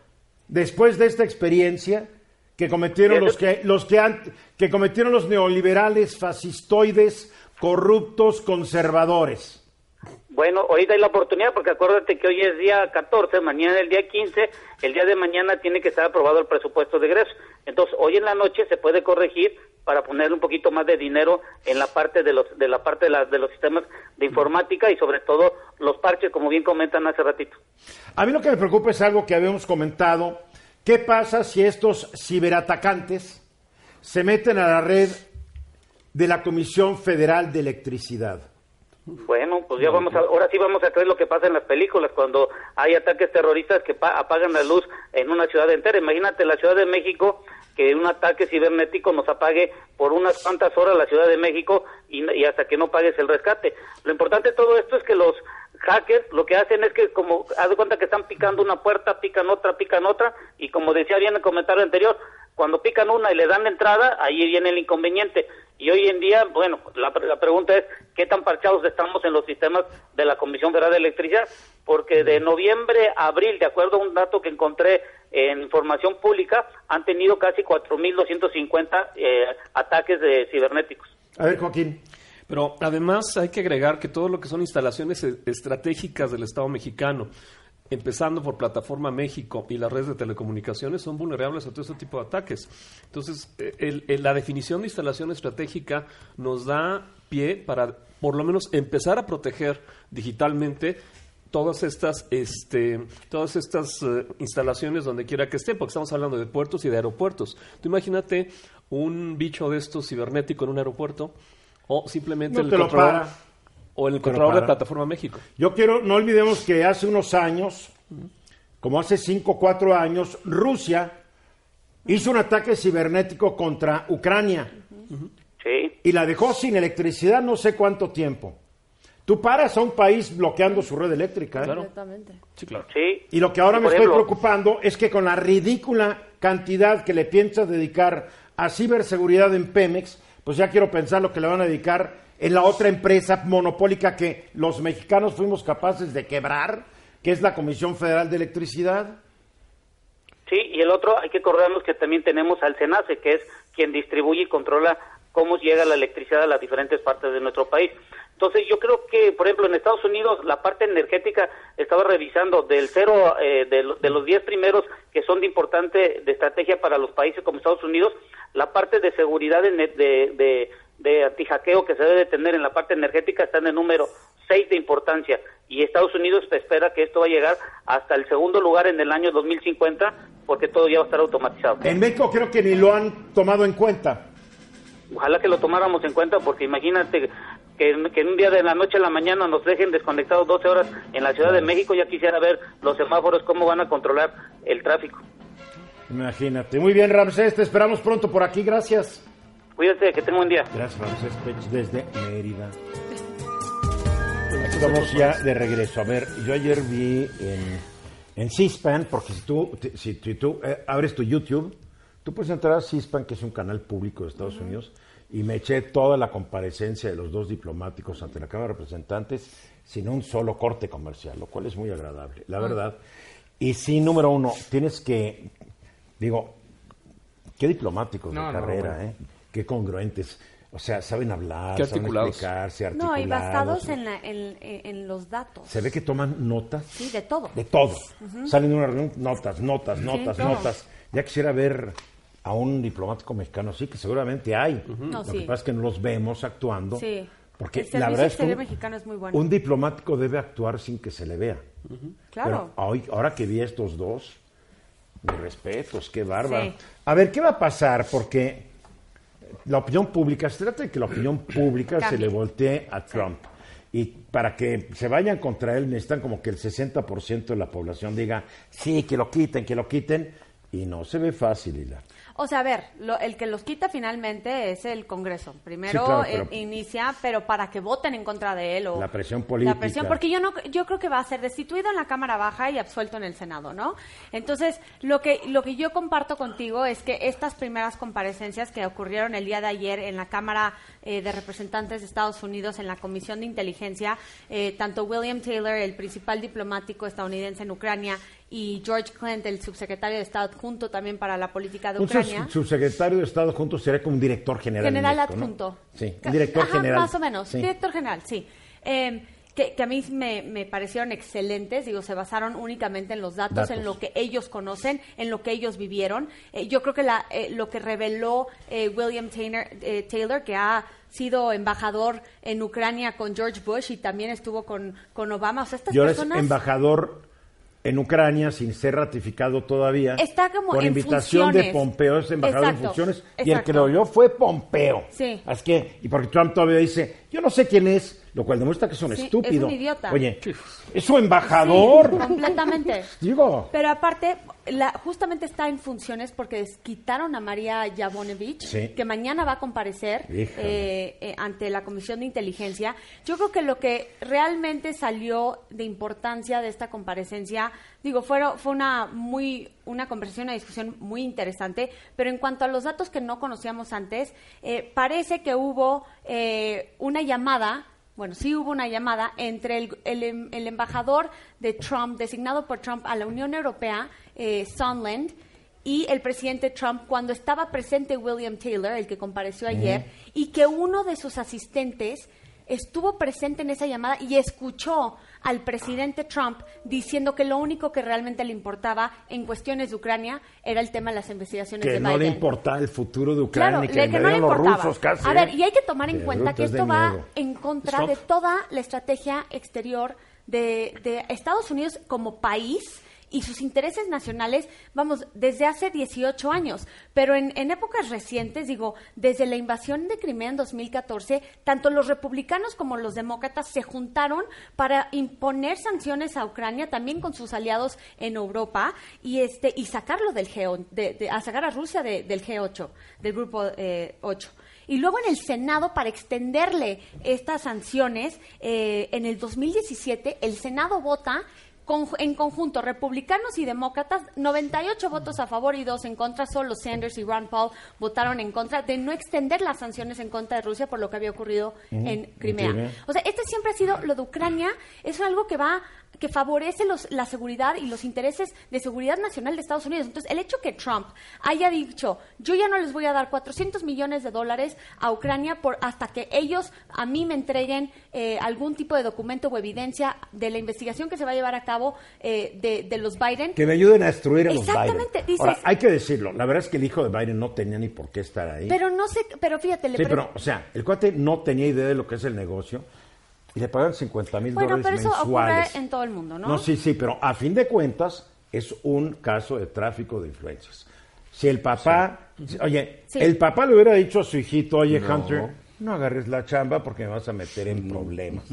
después de esta experiencia que cometieron los que los que han- que cometieron los neoliberales fascistoides corruptos conservadores. Bueno, hoy da la oportunidad porque acuérdate que hoy es día 14, mañana es el día 15, el día de mañana tiene que estar aprobado el presupuesto de egreso. Entonces, hoy en la noche se puede corregir para poner un poquito más de dinero en la parte de los de la parte de, la- de los sistemas de informática y sobre todo los parches, como bien comentan hace ratito. A mí lo que me preocupa es algo que habíamos comentado. ¿Qué pasa si estos ciberatacantes se meten a la red de la Comisión Federal de Electricidad? Bueno, pues ya vamos a, ahora sí vamos a creer lo que pasa en las películas cuando hay ataques terroristas que pa- apagan la luz en una ciudad entera. Imagínate la Ciudad de México que un ataque cibernético nos apague por unas cuantas horas la Ciudad de México y, y hasta que no pagues el rescate. Lo importante de todo esto es que los hackers lo que hacen es que como haz de cuenta que están picando una puerta, pican otra, pican otra y como decía bien en el comentario anterior, cuando pican una y le dan la entrada, ahí viene el inconveniente. Y hoy en día, bueno, la, la pregunta es, ¿qué tan parchados estamos en los sistemas de la Comisión Federal de Electricidad? Porque de noviembre a abril, de acuerdo a un dato que encontré en información pública, han tenido casi 4.250 eh, ataques de cibernéticos. A ver, Joaquín. Pero además hay que agregar que todo lo que son instalaciones e- estratégicas del Estado mexicano, empezando por Plataforma México y las redes de telecomunicaciones, son vulnerables a todo este tipo de ataques. Entonces, eh, el- el- la definición de instalación estratégica nos da pie para, por lo menos, empezar a proteger digitalmente todas estas este todas estas eh, instalaciones donde quiera que estén porque estamos hablando de puertos y de aeropuertos tú imagínate un bicho de estos cibernético en un aeropuerto o simplemente No el controlador. O el controlador de para. plataforma México Yo quiero, no olvidemos que hace unos años, como hace cinco o cuatro años, Rusia hizo un ataque cibernético contra Ucrania Sí, y la dejó sin electricidad no sé cuánto tiempo. Tú paras a un país bloqueando su red eléctrica. ¿eh? Claro. Sí claro sí. Y lo que ahora me estoy preocupando es que con la ridícula cantidad que le piensas dedicar a ciberseguridad en Pemex, pues ya quiero pensar lo que le van a dedicar en la otra empresa monopólica que los mexicanos fuimos capaces de quebrar, que es la Comisión Federal de Electricidad. Sí, y el otro hay que acordarnos que también tenemos al SENACE, que es quien distribuye y controla cómo llega la electricidad a las diferentes partes de nuestro país. Entonces yo creo que, por ejemplo, en Estados Unidos la parte energética estaba revisando del cero, eh, de, lo- de los 10 primeros que son de importante de estrategia para los países como Estados Unidos, la parte de seguridad de, de, de, de antihackeo que se debe tener en la parte energética está en el número 6 de importancia y Estados Unidos espera que esto va a llegar hasta el segundo lugar en el año 2050 porque todo ya va a estar automatizado. En México creo que ni lo han tomado en cuenta. Ojalá que lo tomáramos en cuenta porque imagínate que, en- que en un día de la noche a la mañana nos dejen desconectados 12 horas en la Ciudad de México, ya quisiera ver los semáforos cómo van a controlar el tráfico. Imagínate. Muy bien, Ramsés, te esperamos pronto por aquí. Gracias. Cuídate, que tenga un buen día. Gracias, Ramsés Pech, desde Mérida. Estamos ya de regreso. A ver, yo ayer vi en, en C-SPAN, porque si tú, si, tú- eh, abres tu YouTube, tú puedes entrar a C-SPAN, que es un canal público de Estados Unidos, y me eché toda la comparecencia de los dos diplomáticos ante la Cámara de Representantes sin un solo corte comercial, lo cual es muy agradable, la verdad. Y sí, número uno, tienes que, digo, qué diplomáticos No, de no, carrera, bueno. ¿eh? Qué congruentes. O sea, saben hablar, saben articulados. explicarse, No, articulados. y basados en, la- en, en- en los datos. Se ve que toman notas Sí, de todo. de todo. Salen de una reunión, notas, notas, notas, notas. Ya quisiera ver a un diplomático mexicano así, que seguramente hay. No, Lo sí. que pasa es que no los vemos actuando. Sí. Porque El la verdad es que un, mexicano es muy bueno. un diplomático debe actuar sin que se le vea. Claro. Pero hoy, ahora que vi a estos dos, mis respetos, qué bárbaro. Sí. A ver, ¿qué va a pasar? Porque la opinión pública, se trata de que la opinión pública se le voltee a Trump. Y para que se vayan contra él necesitan como que el 60% de la población diga, sí, que lo quiten, que lo quiten. Y no se ve fácil, Hila. O sea, a ver, lo- el que los quita finalmente es el Congreso. Primero Sí, claro, eh, inicia, pero para que voten en contra de él o La presión política. La presión, porque yo no, yo creo que va a ser destituido en la Cámara Baja y absuelto en el Senado, ¿no? Entonces, lo que lo que yo comparto contigo es que estas primeras comparecencias que ocurrieron el día de ayer en la Cámara eh, de Representantes de Estados Unidos en la Comisión de Inteligencia, eh, tanto William Taylor, el principal diplomático estadounidense en Ucrania, y George Clint, el subsecretario de Estado adjunto también para la política de Un Ucrania. subsecretario de Estado junto sería como un director general. en General México, ¿no? adjunto. Sí, un director Ajá, general. Más o menos, Sí. director general, sí. Eh, que, que a mí me, me parecieron excelentes, digo, se basaron únicamente en los datos, Datos. en lo que ellos conocen, en lo que ellos vivieron. Eh, yo creo que la, eh, lo que reveló eh, William Taylor, eh, Taylor, que ha sido embajador en Ucrania con George Bush y también estuvo con, con Obama, o sea, estas Y ahora es personas... embajador en Ucrania sin ser ratificado todavía. Está como por en invitación de funciones. Pompeo, es embajador en Exacto, funciones. Y el que exacto. lo oyó fue Pompeo. Sí. Así que, y porque Trump todavía dice, yo no sé quién es, lo cual demuestra que es un Sí, es un idiota. Oye, es su embajador. Sí, completamente. Digo. Pero aparte, la, justamente está en funciones porque quitaron a María Yavonovich, Sí. que mañana va a comparecer eh, eh, ante la Comisión de Inteligencia. Yo creo que lo que realmente salió de importancia de esta comparecencia, digo, fueron, fue una muy una conversación, una discusión muy interesante, pero en cuanto a los datos que no conocíamos antes, eh, parece que hubo eh, una llamada bueno, sí hubo una llamada entre el, el em- el embajador de Trump, designado por Trump a la Unión Europea, eh, Sondland, y el presidente Trump cuando estaba presente William Taylor, el que compareció ayer, y que uno de sus asistentes estuvo presente en esa llamada y escuchó al presidente Trump diciendo que lo único que realmente le importaba en cuestiones de Ucrania era el tema de las investigaciones Que de no le Biden. importaba el futuro de Ucrania, Claro, que, le- que no le los rusos casi. A ver, ¿eh? y hay que tomar en cuenta que es de esto va miedo. en contra Stop. de toda la estrategia exterior de, de Estados Unidos como país y sus intereses nacionales, vamos, desde hace 18 años. Pero en, en épocas recientes, digo, desde la invasión de Crimea en 2014, tanto los republicanos como los demócratas se juntaron para imponer sanciones a Ucrania, también con sus aliados en Europa, y este y sacarlo del G, de, de- a sacar a Rusia de- del G8, del grupo eh, 8. Y luego en el Senado, para extenderle estas sanciones, eh, en el 2017 el Senado vota con- en conjunto republicanos y demócratas, 98 votos a favor y 2 en contra, solo Sanders y Ron Paul votaron en contra de no extender las sanciones en contra de Rusia por lo que había ocurrido en. Crimea. O sea, este siempre ha sido lo de Ucrania, es algo que va que favorece los- la seguridad y los intereses de seguridad nacional de Estados Unidos. Entonces, el hecho que Trump haya dicho, yo ya no les voy a dar 400 millones de dólares a Ucrania por hasta que ellos a mí me entreguen eh, algún tipo de documento o evidencia de la investigación que se va a llevar a cabo eh, de, de los Biden. Que me ayuden a destruir a los Biden. Exactamente, hay que decirlo, la verdad es que el hijo de Biden no tenía ni por qué estar ahí. Pero no sé, pero fíjate, le sí, pero, o sea, el cuate no tenía idea de lo que es el negocio y le pagan 50 mil Bueno, dólares pero eso mensuales. ocurre en todo el mundo, ¿no? No, sí, sí, pero a fin de cuentas es un caso de tráfico de influencias. Si el papá, oye, Sí. el papá le hubiera dicho a su hijito, oye, Hunter, no agarres la chamba porque me vas a meter en problemas.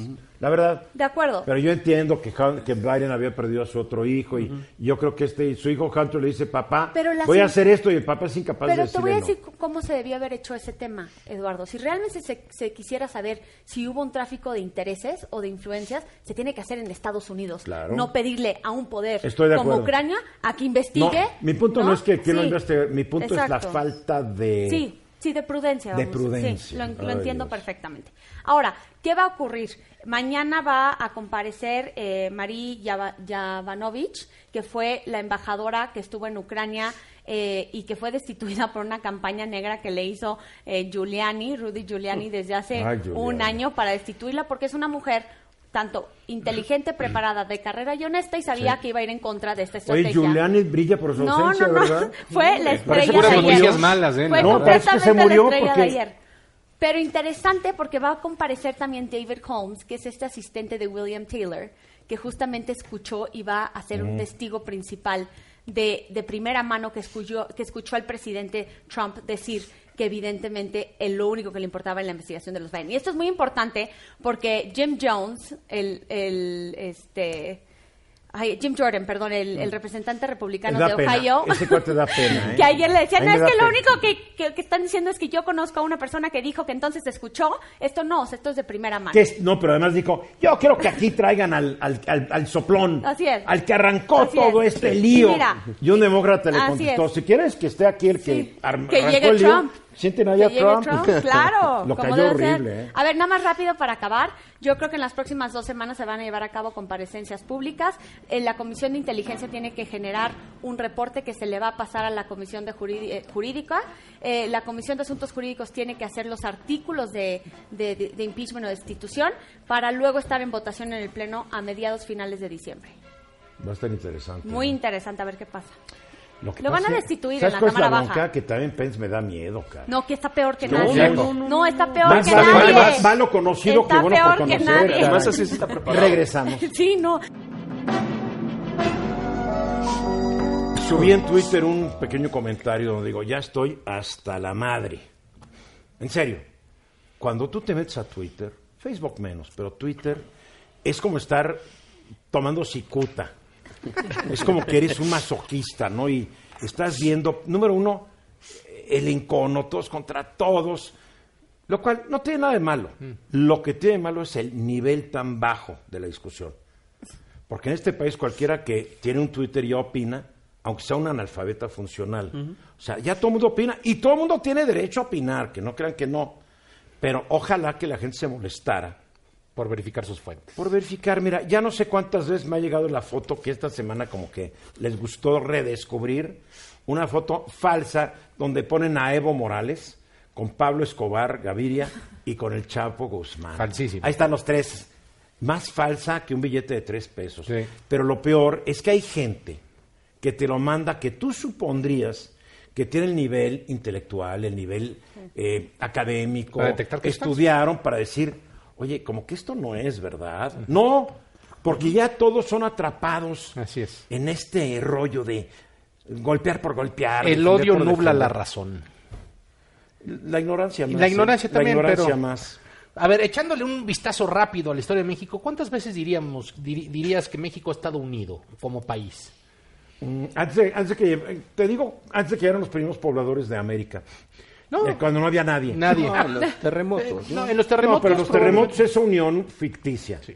La verdad. De acuerdo. Pero yo entiendo que, que Biden había perdido a su otro hijo y yo creo que este su hijo Hunter le dice, papá, Pero voy a hacer esto y el papá es incapaz Pero de te voy a decirle decir no. cómo se debió haber hecho ese tema, Eduardo. Si realmente se, se quisiera saber si hubo un tráfico de intereses o de influencias, se tiene que hacer en Estados Unidos. Claro. No pedirle a un poder Estoy de como acuerdo. Ucrania a que No, investigue. mi punto no, es que, que lo Sí, investigue, mi punto es la falta de... Sí, sí, de prudencia. De vamos. prudencia. Sí, lo, entiendo perfectamente. Ahora, ¿qué va a ocurrir? Mañana va a comparecer eh, Marie Yava- Yavanovich, que fue la embajadora que estuvo en Ucrania eh, y que fue destituida por una campaña negra que le hizo eh, Giuliani, Rudy Giuliani, desde hace Ay, Giuliani. un año para destituirla porque es una mujer tanto inteligente, preparada, de carrera y honesta y sabía Sí. que iba a ir en contra de esta Oye, estrategia. Giuliani brilla por su ausencia, no, no. ¿verdad? Fue la estrella de ayer. malas, ¿eh? Fue No, parece que se completamente murió la estrella porque- de ayer. Pero interesante porque va a comparecer también David Holmes, que es este asistente de William Taylor, que justamente escuchó y va a ser un testigo principal de, de primera mano que escuchó, que escuchó al presidente Trump decir que evidentemente él lo único que le importaba en la investigación de los Biden. Y esto es muy importante porque Jim Jones, el, el este ay, Jim Jordan, perdón, el, el representante republicano de pena. Ohio. Ese cuate da pena, ¿eh? que ayer le decía, no, es que lo pena". único que, que- que están diciendo es que yo conozco a una persona que dijo que entonces escuchó. Esto no, esto es de primera mano. Es- no, pero además dijo, yo quiero que aquí traigan al, al, al- al soplón, Así es. al que arrancó Así todo es. este lío. mira, y un demócrata le contestó, es. si quieres que esté aquí el que, Sí, arm- que arrancó llegue el lío, Trump. Sienten ahí a Que llegue Trump. claro. Lo como cayó horrible, ¿eh? A ver, nada más rápido para acabar. Yo creo que en las próximas dos semanas se van a llevar a cabo comparecencias públicas. Eh, la Comisión de Inteligencia tiene que generar un reporte que se le va a pasar a la Comisión de eh, Jurídica. Eh, la Comisión de Asuntos Jurídicos tiene que hacer los artículos de, de- de- de impeachment o destitución para luego estar en votación en el Pleno a mediados finales de diciembre. Va a estar interesante. Muy ¿eh? interesante a ver qué pasa. Lo, que Lo van a es- destituir ¿sabes en la Cámara bronca? Baja? Que también Pence me da miedo, cara. No, que está peor que No, nadie. no, No, está peor Más que vale- nadie. más- más lo conocido está que bueno por peor que conocer. nadie. caray. Además, así se está preparado. Regresamos. Sí, no. Subí en Twitter un pequeño comentario donde digo, ya estoy hasta la madre. En serio, cuando tú te metes a Twitter, Facebook menos, pero Twitter es como estar tomando cicuta. Es como que eres un masoquista, ¿no? Y estás viendo, número uno, el encono, todos contra todos, lo cual no tiene nada de malo. Lo que tiene de malo es el nivel tan bajo de la discusión. Porque en este país cualquiera que tiene un Twitter ya opina, aunque sea un analfabeta funcional. O sea, ya todo el mundo opina y todo el mundo tiene derecho a opinar, que no crean que no. Pero ojalá que la gente se molestara Por verificar sus fuentes. por verificar. Mira, ya no sé cuántas veces me ha llegado la foto que esta semana como que les gustó redescubrir. Una foto falsa donde ponen a Evo Morales con Pablo Escobar Gaviria y con el Chapo Guzmán. Falsísimo. Ahí están los tres. Más falsa que un billete de tres pesos. Sí. Pero lo peor es que hay gente que te lo manda que tú supondrías que tiene el nivel intelectual, el nivel eh, académico, Para detectar que estudiaron para decir, oye, como que esto no es verdad. No, porque ya todos son atrapados Así es. en este rollo de golpear por golpear. El odio nubla la razón. La ignorancia más. la ¿eh? ignorancia también, La ignorancia pero- más. A ver, echándole un vistazo rápido a la historia de México, ¿cuántas veces diríamos, dirías que México ha estado unido como país? Mm, Antes de, antes de que, te digo, antes de que eran los primeros pobladores de América. No. Eh, cuando no había nadie. Nadie. No, los terremotos. No, ¿no? en los terremotos. No, pero los terremotos es unión ficticia. Sí.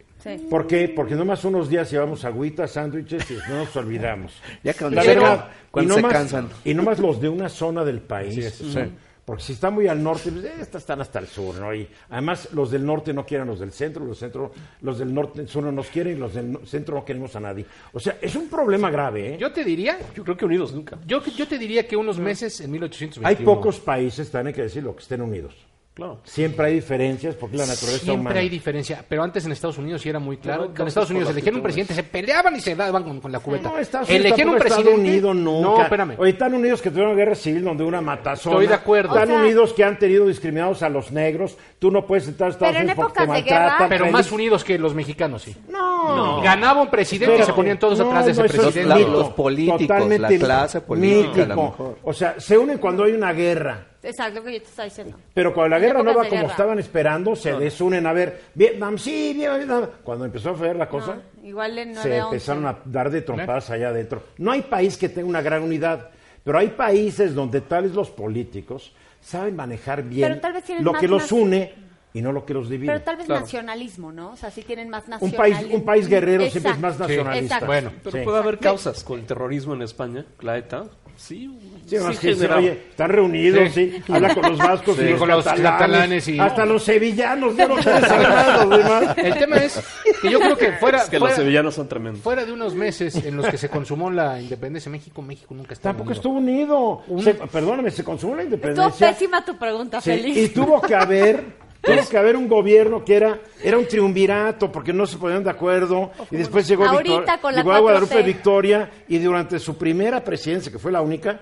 ¿Por qué? Porque nomás unos días llevamos agüitas, sándwiches y no nos olvidamos. Ya La se verdad, cuando y se nomás- cansan. Y nomás los de una zona del país. ¿no? Porque si está muy al norte, pues, eh, estas están hasta el sur, ¿no? Y además los del norte no quieren a los del centro, los, centro, los del norte sur no nos quieren y los del no- centro no queremos a nadie. O sea, es un problema grave, ¿eh? Yo te diría, Yo creo que unidos nunca. yo, yo te diría que unos meses en 1821. Hay pocos países, también hay que decirlo, que estén unidos. Claro. Siempre hay diferencias porque la naturaleza Siempre humana. hay diferencia, pero antes en Estados Unidos sí era muy claro. En Estados Unidos elegían un presidente, se peleaban y se daban con, con la cubeta. No, Estados Unidos elegían un presidente. nunca. No, espérame. Oye, están unidos que tuvieron guerra civil donde una matazón. Estoy de acuerdo. Están O sea- unidos que han tenido discriminados a los negros. Tú no puedes entrar a Estados Pero en Unidos porque te épocas de guerra- maltratan. pero más unidos que los mexicanos, sí. No. Ganaba un presidente y se ponían todos No, atrás de ese no, es presidente. Los políticos, Totalmente la clase política, a lo mítico. mejor. O sea, se unen cuando hay una guerra. Exacto, lo que yo te estaba diciendo. Pero cuando la guerra no va como guerra. estaban esperando, se desunen. A ver, Vietnam, sí, Vietnam. Cuando empezó a fallar la cosa, No, igual en se 9 empezaron a dar de trompadas allá adentro. No hay país que tenga una gran unidad, pero hay países donde tales los políticos saben manejar bien Pero tal vez tienen lo más que los une y no lo que los divide. Pero tal vez Claro. nacionalismo, ¿no? O sea, sí tienen más un nacionalismo. país, un país guerrero siempre es más nacionalista. Bueno, Pero Sí. puede haber causas con el terrorismo en España, la ETA. Sí, Sí, más que oye, están reunidos, Sí. sí. Habla con los vascos y Sí. los Con los catalanes, catalanes y- hasta los sevillanos tres sagrados, demás. el tema es que yo creo que fuera, Es que fuera, los sevillanos son tremendos. fuera de unos meses en los que se consumó la independencia de México, México nunca estuvo Tampoco unido. estuvo unido. Un- Se- perdóname, se consumió la Estuvo independencia. pésima tu pregunta, Sí, Félix. y tuvo que haber tuvo que haber un gobierno que era era un triunvirato porque no se ponían de acuerdo y después llegó, Ahorita Victor- con la llegó a Guadalupe 4T. Victoria y durante su primera presidencia que fue la única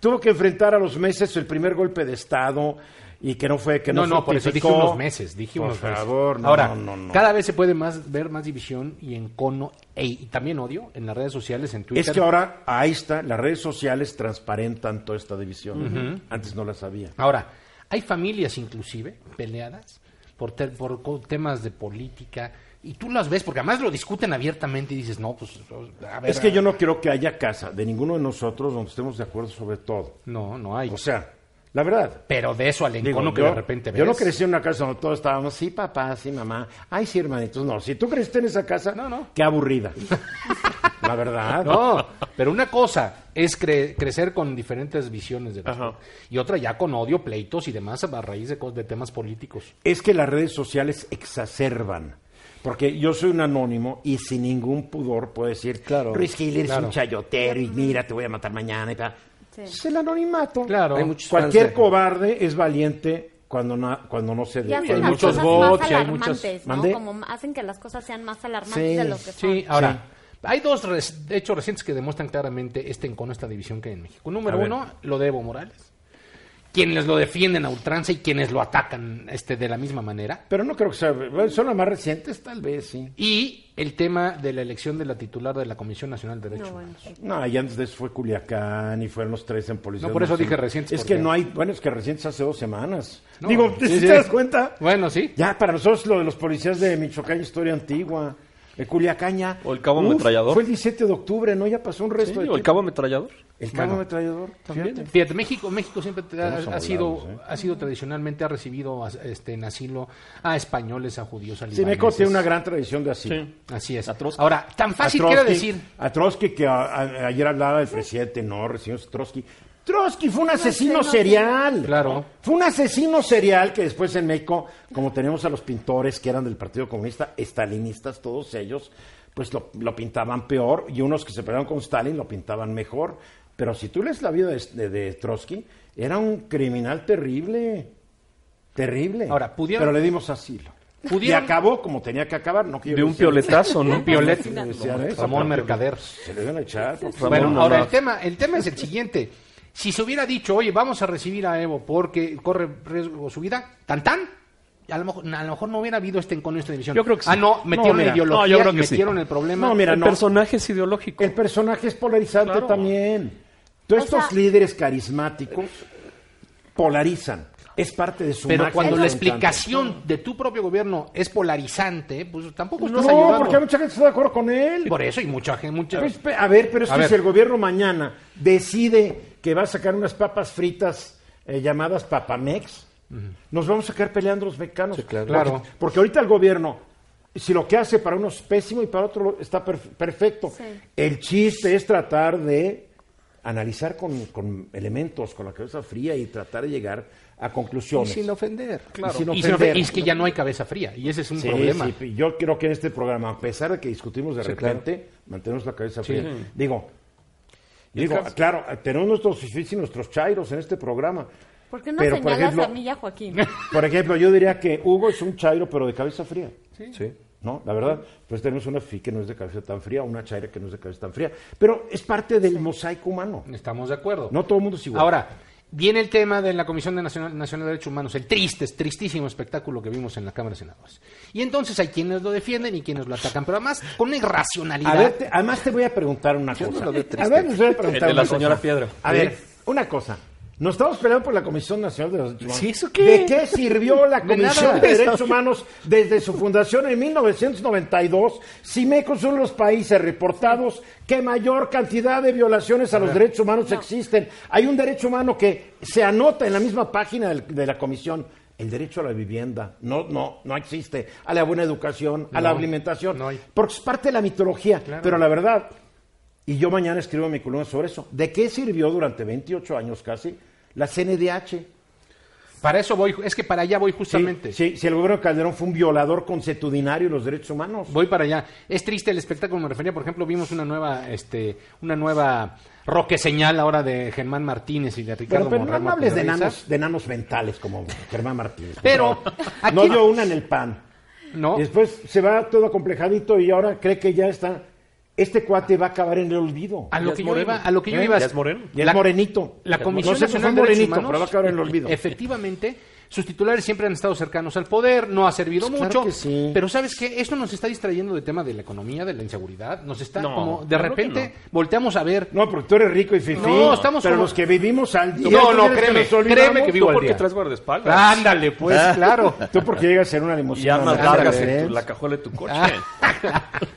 tuvo que enfrentar a los meses el primer golpe de estado y que no fue que no, No, no, por eso dije unos meses, dije por unos meses. favor, no, Ahora, no, no, no. cada vez se puede más ver más división y encono e, y también odio en las redes sociales, en Twitter. es que ahora ahí está, las redes sociales transparentan toda esta división. Antes no la sabía. Ahora, hay familias inclusive peleadas por, te- por temas de política Y tú las ves, porque además lo discuten abiertamente y dices, no, pues, a ver. Es que yo no creo que haya casa de ninguno de nosotros donde estemos de acuerdo sobre todo. No, no hay. O sea, la verdad. Pero de eso al encono que yo, de repente ves. yo no crecí en una casa donde todos estábamos, sí, papá, sí, mamá. Ay, sí, hermanitos. No, si tú creciste en esa casa, No, no. qué aburrida. la verdad. No, pero una cosa es cre- crecer con diferentes visiones de las cosas. Y otra ya con odio, pleitos y demás a raíz de, de temas políticos. Es que las redes sociales exacerban. Porque yo soy un anónimo y sin ningún pudor puedo decir, Claro. Ruiz Gil, eres Claro. un chayotero y mira, te voy a matar mañana y tal. Sí. Es el anonimato. Claro. Cualquier fans de- cobarde es valiente cuando no, cuando no se Y hacen hay las muchos cosas bots más hay muchas-. Como hacen que las cosas sean más alarmantes Sí, de lo que son. Sí, ahora, hay dos res- hechos recientes que demuestran claramente este encono, esta división que hay en México. Número A ver. uno, lo de Evo Morales. Quienes lo defienden a ultranza y quienes lo atacan este, de la misma manera. Pero no creo que sea. bueno, son las más recientes, tal vez, sí. Y el tema de la elección de la titular de la Comisión Nacional de Derechos No, bueno, Humanos. No, y antes de eso fue Culiacán y fueron los tres en policía. No, por eso dije recientes, Es porque- que no hay. Bueno, es que recientes hace dos semanas. No, Digo, sí, ¿sí sí. ¿te das cuenta? Bueno, sí. Ya, para nosotros lo de los policías de Michoacán, historia antigua. De Culiacán ya. O el cabo Uf, ametrallador. Fue el 17 de octubre, ¿no? Ya pasó un Sí, resto de o el cabo ametrallador. El cabo Bueno. ametrallador. También. fíjate. Fíjate, México, México siempre ha, sido, ¿eh? ha sido tradicionalmente, ha recibido este, en asilo a españoles, a judíos, a Sí, México libaneses. tiene una gran tradición de asilo. Sí. Así es. Ahora, tan fácil que era decir... A Trotsky, que a- a- ayer hablaba del presidente, no, recibimos a Trotsky. Trotsky fue un asesino serial. Claro. Fue un asesino serial que después en México, como tenemos a los pintores que eran del Partido Comunista, estalinistas, todos ellos, pues lo, lo pintaban peor y unos que se pelearon con Stalin lo pintaban mejor. Pero si tú lees la vida de, de- de Trotsky, era un criminal terrible. Terrible. Ahora, pudieron- Pero le dimos asilo. Pudieron- Y acabó como tenía que acabar. No quiero De un pioletazo, ¿no? Piolet, Decían eso, Ramón Mercader. Se le iban a echar. por favor. Bueno, ahora el tema, el tema es el siguiente. Si se hubiera dicho, oye, vamos a recibir a Evo porque corre riesgo su vida, tan tan, a lo mejor, a lo mejor no hubiera habido este encono, esta división. Yo creo que sí. Ah, no, metieron mira, la ideología, no, yo creo que sí. metieron el problema. No, mira, el no. personaje es ideológico. El personaje es polarizante Claro. también. Todos O sea- estos líderes carismáticos polarizan. Es parte de su Pero cuando la explicación de tu propio gobierno es polarizante, pues tampoco estás No, ayudando. porque mucha gente está de acuerdo con él. Por eso, y mucha gente, mucha Pues, a ver, pero es que si el gobierno mañana decide que va a sacar unas papas fritas eh, llamadas papamex, nos vamos a quedar peleando los mexicanos. claro. Porque, Claro. porque ahorita el gobierno, si lo que hace para uno es pésimo y para otro está perf- perfecto, Sí. el chiste es tratar de analizar con, con elementos, con la cabeza fría y tratar de llegar a Y conclusiones. sin ofender. Y sin Y, se- ofender. y es que ya no hay cabeza fría, y ese es un Sí, problema. sí, yo creo que en este programa, a pesar de que discutimos de Sí, repente, mantenemos la cabeza Sí. fría. Digo, digo, caso- claro, tenemos nuestros fifís y nuestros chairos en este programa. ¿Por qué no Pero, por señalas ejemplo- a mí y a Joaquín? Por ejemplo, yo diría que Hugo es un chairo, pero de cabeza fría. Sí. ¿No? La verdad, pues tenemos una FI que no es de cabeza tan fría, una chaira que no es de cabeza tan fría. Pero es parte del mosaico humano. Estamos de acuerdo. No todo el mundo es igual. Ahora, viene el tema de la Comisión de Nacional, Nacional de Derechos Humanos, el triste, es tristísimo espectáculo que vimos en la Cámara de Senadores. Y entonces hay quienes lo defienden y quienes lo atacan, pero además con una irracionalidad. A ver, te- además te voy a preguntar una Yo cosa. a ver, les voy a preguntar El de la una señora cosa. Piedra. A ver, una cosa. Nos estamos peleando por la Comisión Nacional de Derechos Humanos. ¿Sí, eso qué? ¿De qué sirvió la Comisión de Derechos Humanos desde su fundación en 1992? Si México es uno de los países reportados que mayor cantidad de violaciones a los derechos humanos existen. Hay un derecho humano que se anota en la misma página de la Comisión. El derecho a la vivienda no, no, no existe. A la buena educación, a la alimentación. no hay. Porque es parte de la mitología. Pero la verdad, y yo mañana escribo mi columna sobre eso. ¿De qué sirvió durante 28 años casi la CNDH? Para eso voy, es que para allá voy justamente. Sí, sí, si el gobierno de Calderón fue un violador consuetudinario de los derechos humanos. Voy para allá. Es triste el espectáculo, me refería, por ejemplo, vimos una nueva, este, una nueva roque señal ahora de Germán Martínez y de Ricardo Pero, pero no, Monreal no hables de enanos, de enanos mentales como Germán Martínez. Pero, no dio una en el pan. No, Y después se va todo complejadito y ahora cree que ya está. Este cuate va a acabar en el olvido. a lo que yo iba, a lo que yo ¿Eh? iba Ya es moreno. Ya La- es morenito. La Comisión no sé Nacional fue de Derechos morenito, Humanos, pero va a acabar en el olvido. efectivamente, sus titulares siempre han estado cercanos al poder, no ha servido Pues claro mucho. que sí. Pero ¿sabes qué? Esto nos está distrayendo del tema de la economía, de la inseguridad. Nos está No, como, de claro que repente, no. volteamos a ver. No, porque tú eres rico y fifí. No, estamos Pero como- los que vivimos al día. No, ¿tú no, quieres que créeme, nos olvidamos? créeme que vivo ¿Tú al por qué día. traes guardaespaldas? Ándale, pues, claro. Tú porque llegas en una limusina. Y armas Ándale, largas en ¿eh? tu- la cajuela de tu coche.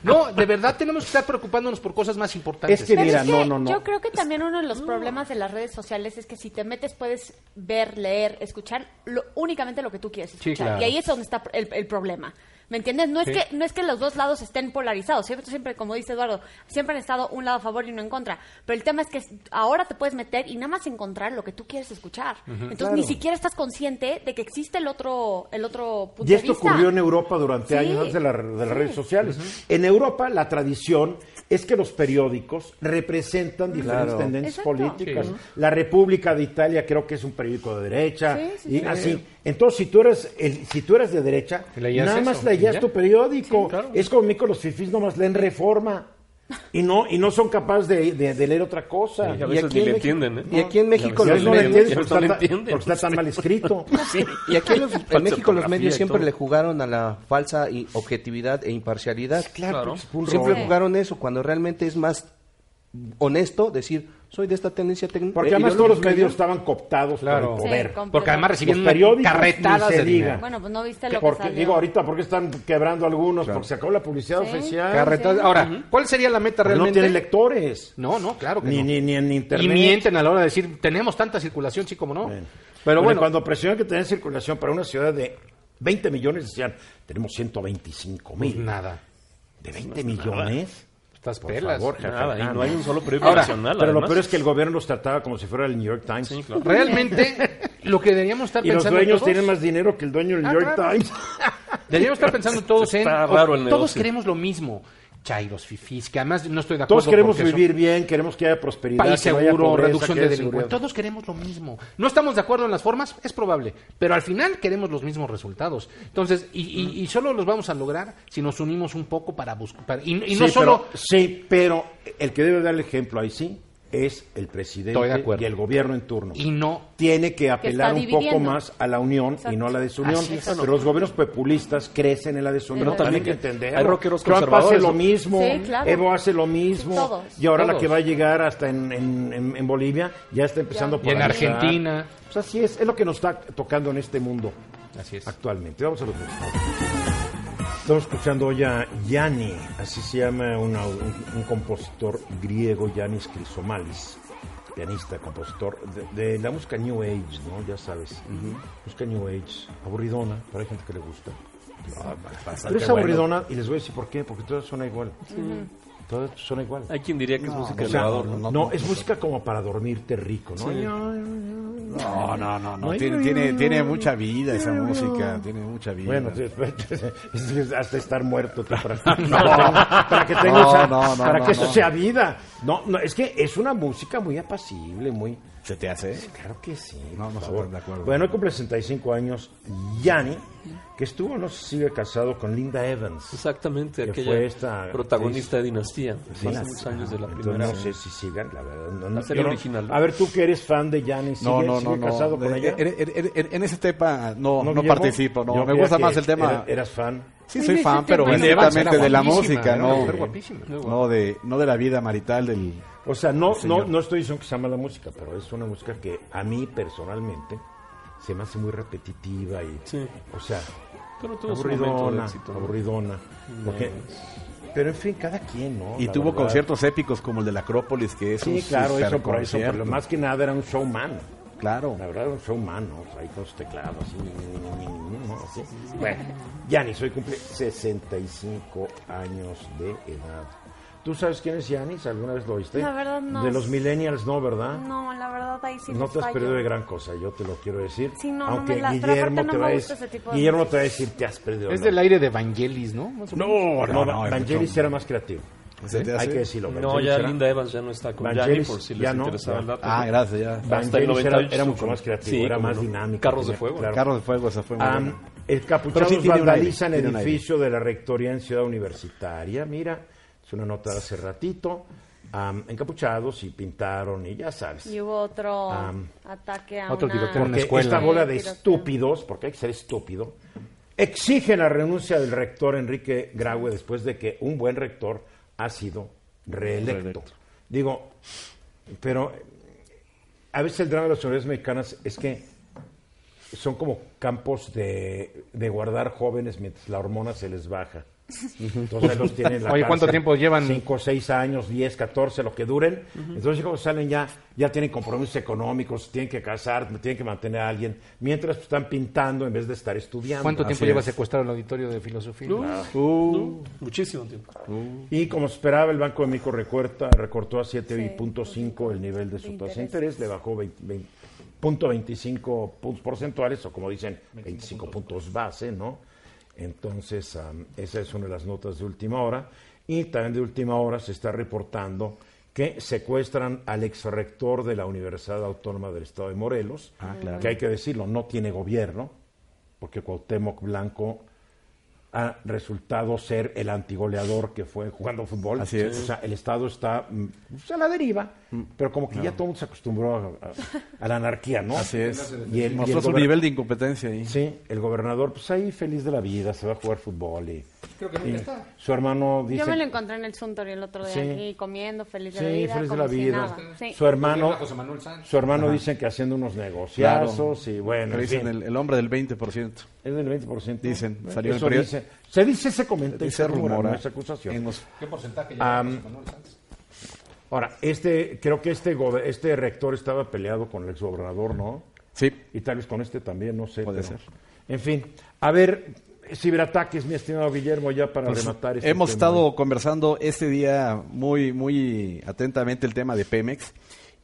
No, de verdad tenemos que estar preocupándonos por cosas más importantes. Es que Pero mira, es que no, no, no. Yo creo que también uno de los problemas de las redes sociales es que si te metes puedes ver, leer, escuchar lo- únicamente lo que tú quieres Sí, escuchar. claro. Y ahí es donde está el, el problema. ¿Me entiendes? No es que no es que los dos lados estén polarizados. Siempre, siempre, como dice Eduardo, siempre han estado un lado a favor y uno en contra. Pero el tema es que ahora te puedes meter y nada más encontrar lo que tú quieres escuchar. Entonces ni siquiera estás consciente de que existe el otro el otro punto Y de esto vista. ocurrió en Europa durante Sí. años antes de, la- de las redes sociales. En Europa la tradición es que los periódicos representan diferentes tendencias Exacto. políticas. Sí. La República de Italia creo que es un periódico de derecha Sí, sí, y sí. así. Entonces, si tú eres el- si tú eres de derecha, Leías nada eso, más leías tu periódico. claro. Es como a mí con los fifís nomás leen Reforma. Y no, y no son capaces de, de- de leer otra cosa. Y a Y veces aquí ni en le México- entienden, ¿eh? Y aquí en México Y a los no medios... porque no le está, tan- entienden. porque está tan mal escrito. Sí. Y aquí en, los- en México los medios siempre le jugaron a la falsa y objetividad e imparcialidad. Claro. puro Siempre jugaron eso, cuando realmente es más honesto decir, soy de esta tendencia técnica. Porque además todos los medios estaban cooptados Claro. por el Sí, poder. com- Porque además recibían carretadas se de diga. Bueno, pues no viste Que lo porque, que salió. digo, ahorita, porque están quebrando algunos? Porque se acabó la publicidad Sí. oficial. Carretadas. Ahora, ¿cuál sería la meta Pero no realmente? tienen lectores. No, no, claro que Ni, no. ni, ni en internet. Y mienten a la hora de decir, tenemos tanta circulación, sí como no. Bueno. Pero bueno, cuando presionan que tenían circulación para una ciudad de 20 millones, decían, tenemos 125 pues mil. nada. ¿De 20 millones? Estas Por pelas. favor, jefe, Nada, y no hay un solo periódico Ahora, nacional. Pero lo además. peor es que el gobierno los trataba como si fuera el New York Times. Sí, claro. Realmente, lo que deberíamos estar Y los pensando dueños todos, tienen más dinero que el dueño del Ah, New York claro. Times. deberíamos estar pensando todos en, Está o- raro el todos negocio. queremos lo mismo. Chairos, fifís, que además no estoy de acuerdo. Todos queremos vivir bien, queremos que haya prosperidad, país que no haya seguro, pobreza, reducción que de delincuencia. Todos queremos lo mismo. No estamos de acuerdo en las formas, es probable, pero al final queremos los mismos resultados. Entonces, y, y- y solo los vamos a lograr si nos unimos un poco para buscar. Y, y no sí, solo. pero, sí, pero el que debe dar el ejemplo ahí sí es el presidente y el gobierno en turno. Y no. Tiene que apelar un poco más a la unión Exacto. y no a la desunión. Pero los gobiernos populistas crecen en la desunión. No, también que entender. hay rockeros Trump hace lo mismo. Sí, claro. Evo hace lo mismo. Todos. Y ahora la que va a llegar hasta en, en- en- en Bolivia ya está empezando Ya. por Y en. Argentina. Pues así es. Es lo que nos está tocando en este mundo Así es. actualmente. Vamos a los Estamos escuchando hoy a Yanni, así se llama una- un, un compositor griego, Yanis Chrysomalis, pianista, compositor de, de la música New Age, ¿no? Ya sabes. Música New Age, aburridona, pero hay gente que le gusta. pero es aburridona y les voy a decir por qué, porque todo suena igual. Suena igual. Hay quien diría que es música O de sea, elevador, no, ¿no? es música como para dormirte rico, ¿no? No, no, no, no. Tiene, tiene, tiene mucha vida esa música. Tiene mucha vida. Bueno, sí, es- es hasta estar muerto tú, para, para que tenga- para que, tenga No, esa- no, no, para no, que eso no. sea vida. No, no, es que es una música muy apacible, muy... ¿Se te hace? Claro que sí. No, por no favor. de acuerdo. Bueno, hoy cumple 65 años Yanni, que estuvo, no sé si sigue casado con Linda Evans. Exactamente, Que aquella fue esta protagonista de Dinastía. Sí. Hace muchos años de la Entonces, primera. no sé si sigan, la verdad. no, no, La serie yo no- original. A ver, tú que eres fan de Yanni, ¿sigue, No, no, sigue no, no. casado con Eh, ella? En, en- en- en ese tema no, no, participo. No, Yo me gusta más el tema. era- eras fan. Sí, soy fan, pero exactamente de la música, no, no de la vida marital del. O sea, no, no, no estoy diciendo que sea mala música, pero es una música que a mí personalmente se me hace muy repetitiva y, Sí. o sea, Pero tuvo su momento de aburridona, éxito. ¿no? aburridona. Porque, pero en fin, cada quien, ¿no? Y La tuvo verdad. conciertos épicos como el de la Acrópolis, que es Sí, un claro, eso por eso, pero más que nada era un showman. Claro. La verdad era un showman, ¿no? O sea, ahí con sus teclados, así, ¿no? Así. Bueno, Yanis, hoy cumple 65 años de edad. ¿Tú sabes quién es Yanis? ¿Alguna vez lo oíste? La verdad, no. De los millennials, no, ¿verdad? No, la verdad ahí sí No te has fallo. perdido de gran cosa, yo te lo quiero decir. Sí, no, no Aunque me la- Guillermo no te me va a gusta decir, ese tipo de Guillermo te va a decir, te has perdido. Es ¿no? del aire de Vangelis, ¿no? No, no, No, Vangelis era más creativo. ¿Se te Hay que decirlo. No, ya era- Linda Evans ya no está con Vangelis por si les ya no, interesaba ya. el dato. Ah, gracias, ya. El Vangelis era, 98 era mucho más creativo, sí, era más no. dinámico. Carros de fuego. claro. Carros de Fuego, esa fue muy Am, buena. el Pero Capuchanos sí un aire. edificio de la Rectoría en Ciudad Universitaria. Mira, es una nota de hace ratito. encapuchados y pintaron y ya sabes. Y hubo otro ataque a otro una... tiroteo en una escuela. esta bola de estúpidos, porque hay que ser estúpido, exige la renuncia del rector Enrique Graue después de que un buen rector ha sido reelecto. Reelecto. Digo, pero a veces el drama de las universidades mexicanas es que son como campos de, de guardar jóvenes mientras la hormona se les baja. Entonces los tienen en la Oye, ¿cuánto cárcel tiempo llevan? 5, 6 años, 10, 14, lo que duren. Entonces cuando salen ya, ya tienen compromisos económicos, tienen que casar, tienen que mantener a alguien, mientras están pintando en vez de estar estudiando. ¿Cuánto Así tiempo lleva es. secuestrado el auditorio de filosofía? No, Muchísimo tiempo. Y como se esperaba, el Banco de México recorta, recortó a 7.5 el nivel de su tasa de interés. interés, le bajó 20, 20 punto 25 puntos porcentuales, o como dicen, 25 puntos base, ¿no? Entonces, am, esa es una de las notas de última hora. Y también de última hora se está reportando que secuestran al ex rector de la Universidad Autónoma del Estado de Morelos, que hay que decirlo, no tiene gobierno, porque Cuauhtémoc Blanco ha resultado ser el antigoleador que fue jugando fútbol. Así es. O sea, el Estado está mm, pues, a la deriva, pero como que ya todo el mundo se acostumbró a, a- a la anarquía, ¿no? Así es. Y el, y Mostró el su nivel de incompetencia ahí. Sí, el gobernador, pues ahí feliz de la vida, se va a jugar fútbol y, y su hermano dice... Yo me lo encontré en el Suntory el otro día Sí. aquí comiendo, feliz de Sí, la vida, feliz de la vida. Sí. Su hermano, José Manuel Sánchez. su hermano dicen que haciendo unos negociazos y bueno, Pero en dicen el, el hombre del 20%. es del 20%. Dicen, Bueno, salió el eso periódico. dice. Se dice ese comentario, Dice se rumora, rumora no es acusación. en los- ¿Qué porcentaje lleva Am, José Manuel Sánchez? Ahora, este, creo que este, este rector estaba peleado con el exgobernador, ¿no? Sí, Y tal vez con este también, no sé. Puede pero- ser. En fin, a ver, ciberataques, mi estimado Guillermo, ya para Pues, rematar este hemos tema. estado conversando este día muy, muy atentamente el tema de Pemex.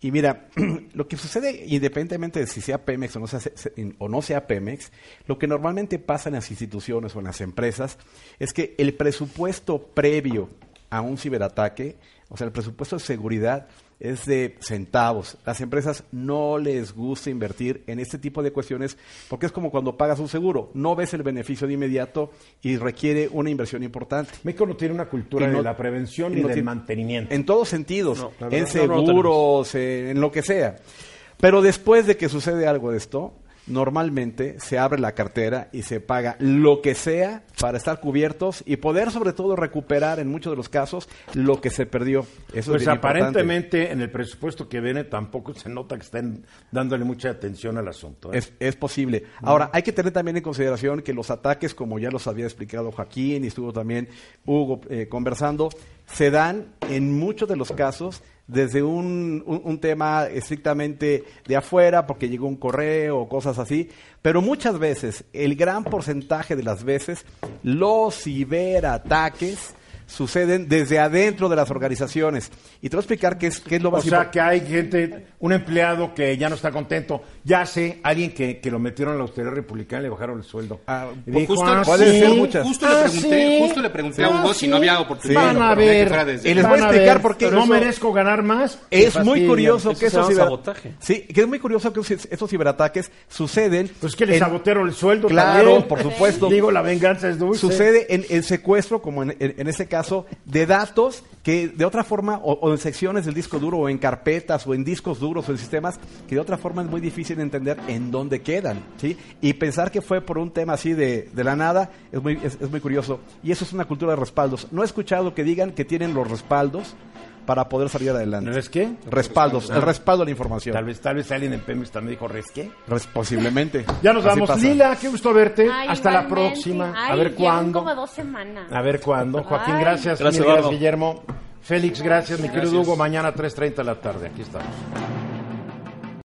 Y mira, lo que sucede, independientemente de si sea Pemex o no sea, se- o no sea Pemex, lo que normalmente pasa en las instituciones o en las empresas es que el presupuesto previo a un ciberataque, o sea, el presupuesto de seguridad es de centavos. Las empresas no les gusta invertir en este tipo de cuestiones porque es como cuando pagas un seguro, no ves el beneficio de inmediato y requiere una inversión importante. México no tiene una cultura no- de la prevención y no del tiene- mantenimiento. En todos sentidos, No, en seguros, en lo que sea. Pero después de que sucede algo de esto, normalmente se abre la cartera y se paga lo que sea para estar cubiertos y poder sobre todo recuperar en muchos de los casos lo que se perdió. Eso Pues es importante. aparentemente en el presupuesto que viene tampoco se nota que estén dándole mucha atención al asunto. ¿eh? Es, es posible. Ahora, hay que tener también en consideración que los ataques, como ya los había explicado Joaquín y estuvo también Hugo eh, conversando, se dan en muchos de los casos desde un, un- tema estrictamente de afuera, porque llegó un correo o cosas así, pero muchas veces, el gran porcentaje de las veces, los ciberataques suceden desde adentro de las organizaciones. Y te voy a explicar qué es, qué es lo O más sea importante. que hay gente, un empleado que ya no está contento, ya sé, alguien que, que lo metieron a la austeridad republicana y le bajaron el sueldo. Ah, Y pues dijo, justo, ah, puede sí, ser muchas. Justo, ah, le pregunté, sí, justo le pregunté a ah, Hugo si sí. no había oportunidad. Van de a que ver, fuera desde- Y les voy a explicar por qué ¿No eso- merezco ganar más? Es muy fastidian. curioso Eso que se esos, llama ciber- sabotaje. Sí, que es muy curioso que esos- estos ciberataques suceden. Pues que les en- sabotearon el sueldo Claro, también. por supuesto. Digo, la venganza es dulce. Sucede en el secuestro, como en, en- en este caso, de datos que de otra forma, o, en secciones del disco duro, o en carpetas, o en discos duros, o en sistemas, que de otra forma es muy difícil entender en dónde quedan, ¿sí? Y pensar que fue por un tema así de, de la nada es muy, es muy curioso. Y eso es una cultura de respaldos. No he escuchado que digan que tienen los respaldos para poder salir adelante. ¿No es qué? Respaldos, el respaldo a la información. Tal vez, tal vez alguien en Pemex también dijo, ¿res qué? Res- posiblemente. Ya nos Así vamos. pasa. Lila, qué gusto verte. Ay, Hasta la próxima. a ver cuándo. como dos semanas. A ver cuándo. Joaquín, Ay. gracias. Gracias. Guillermo. Félix, gracias. Mi querido Hugo, mañana 3.30 de la tarde. Aquí estamos.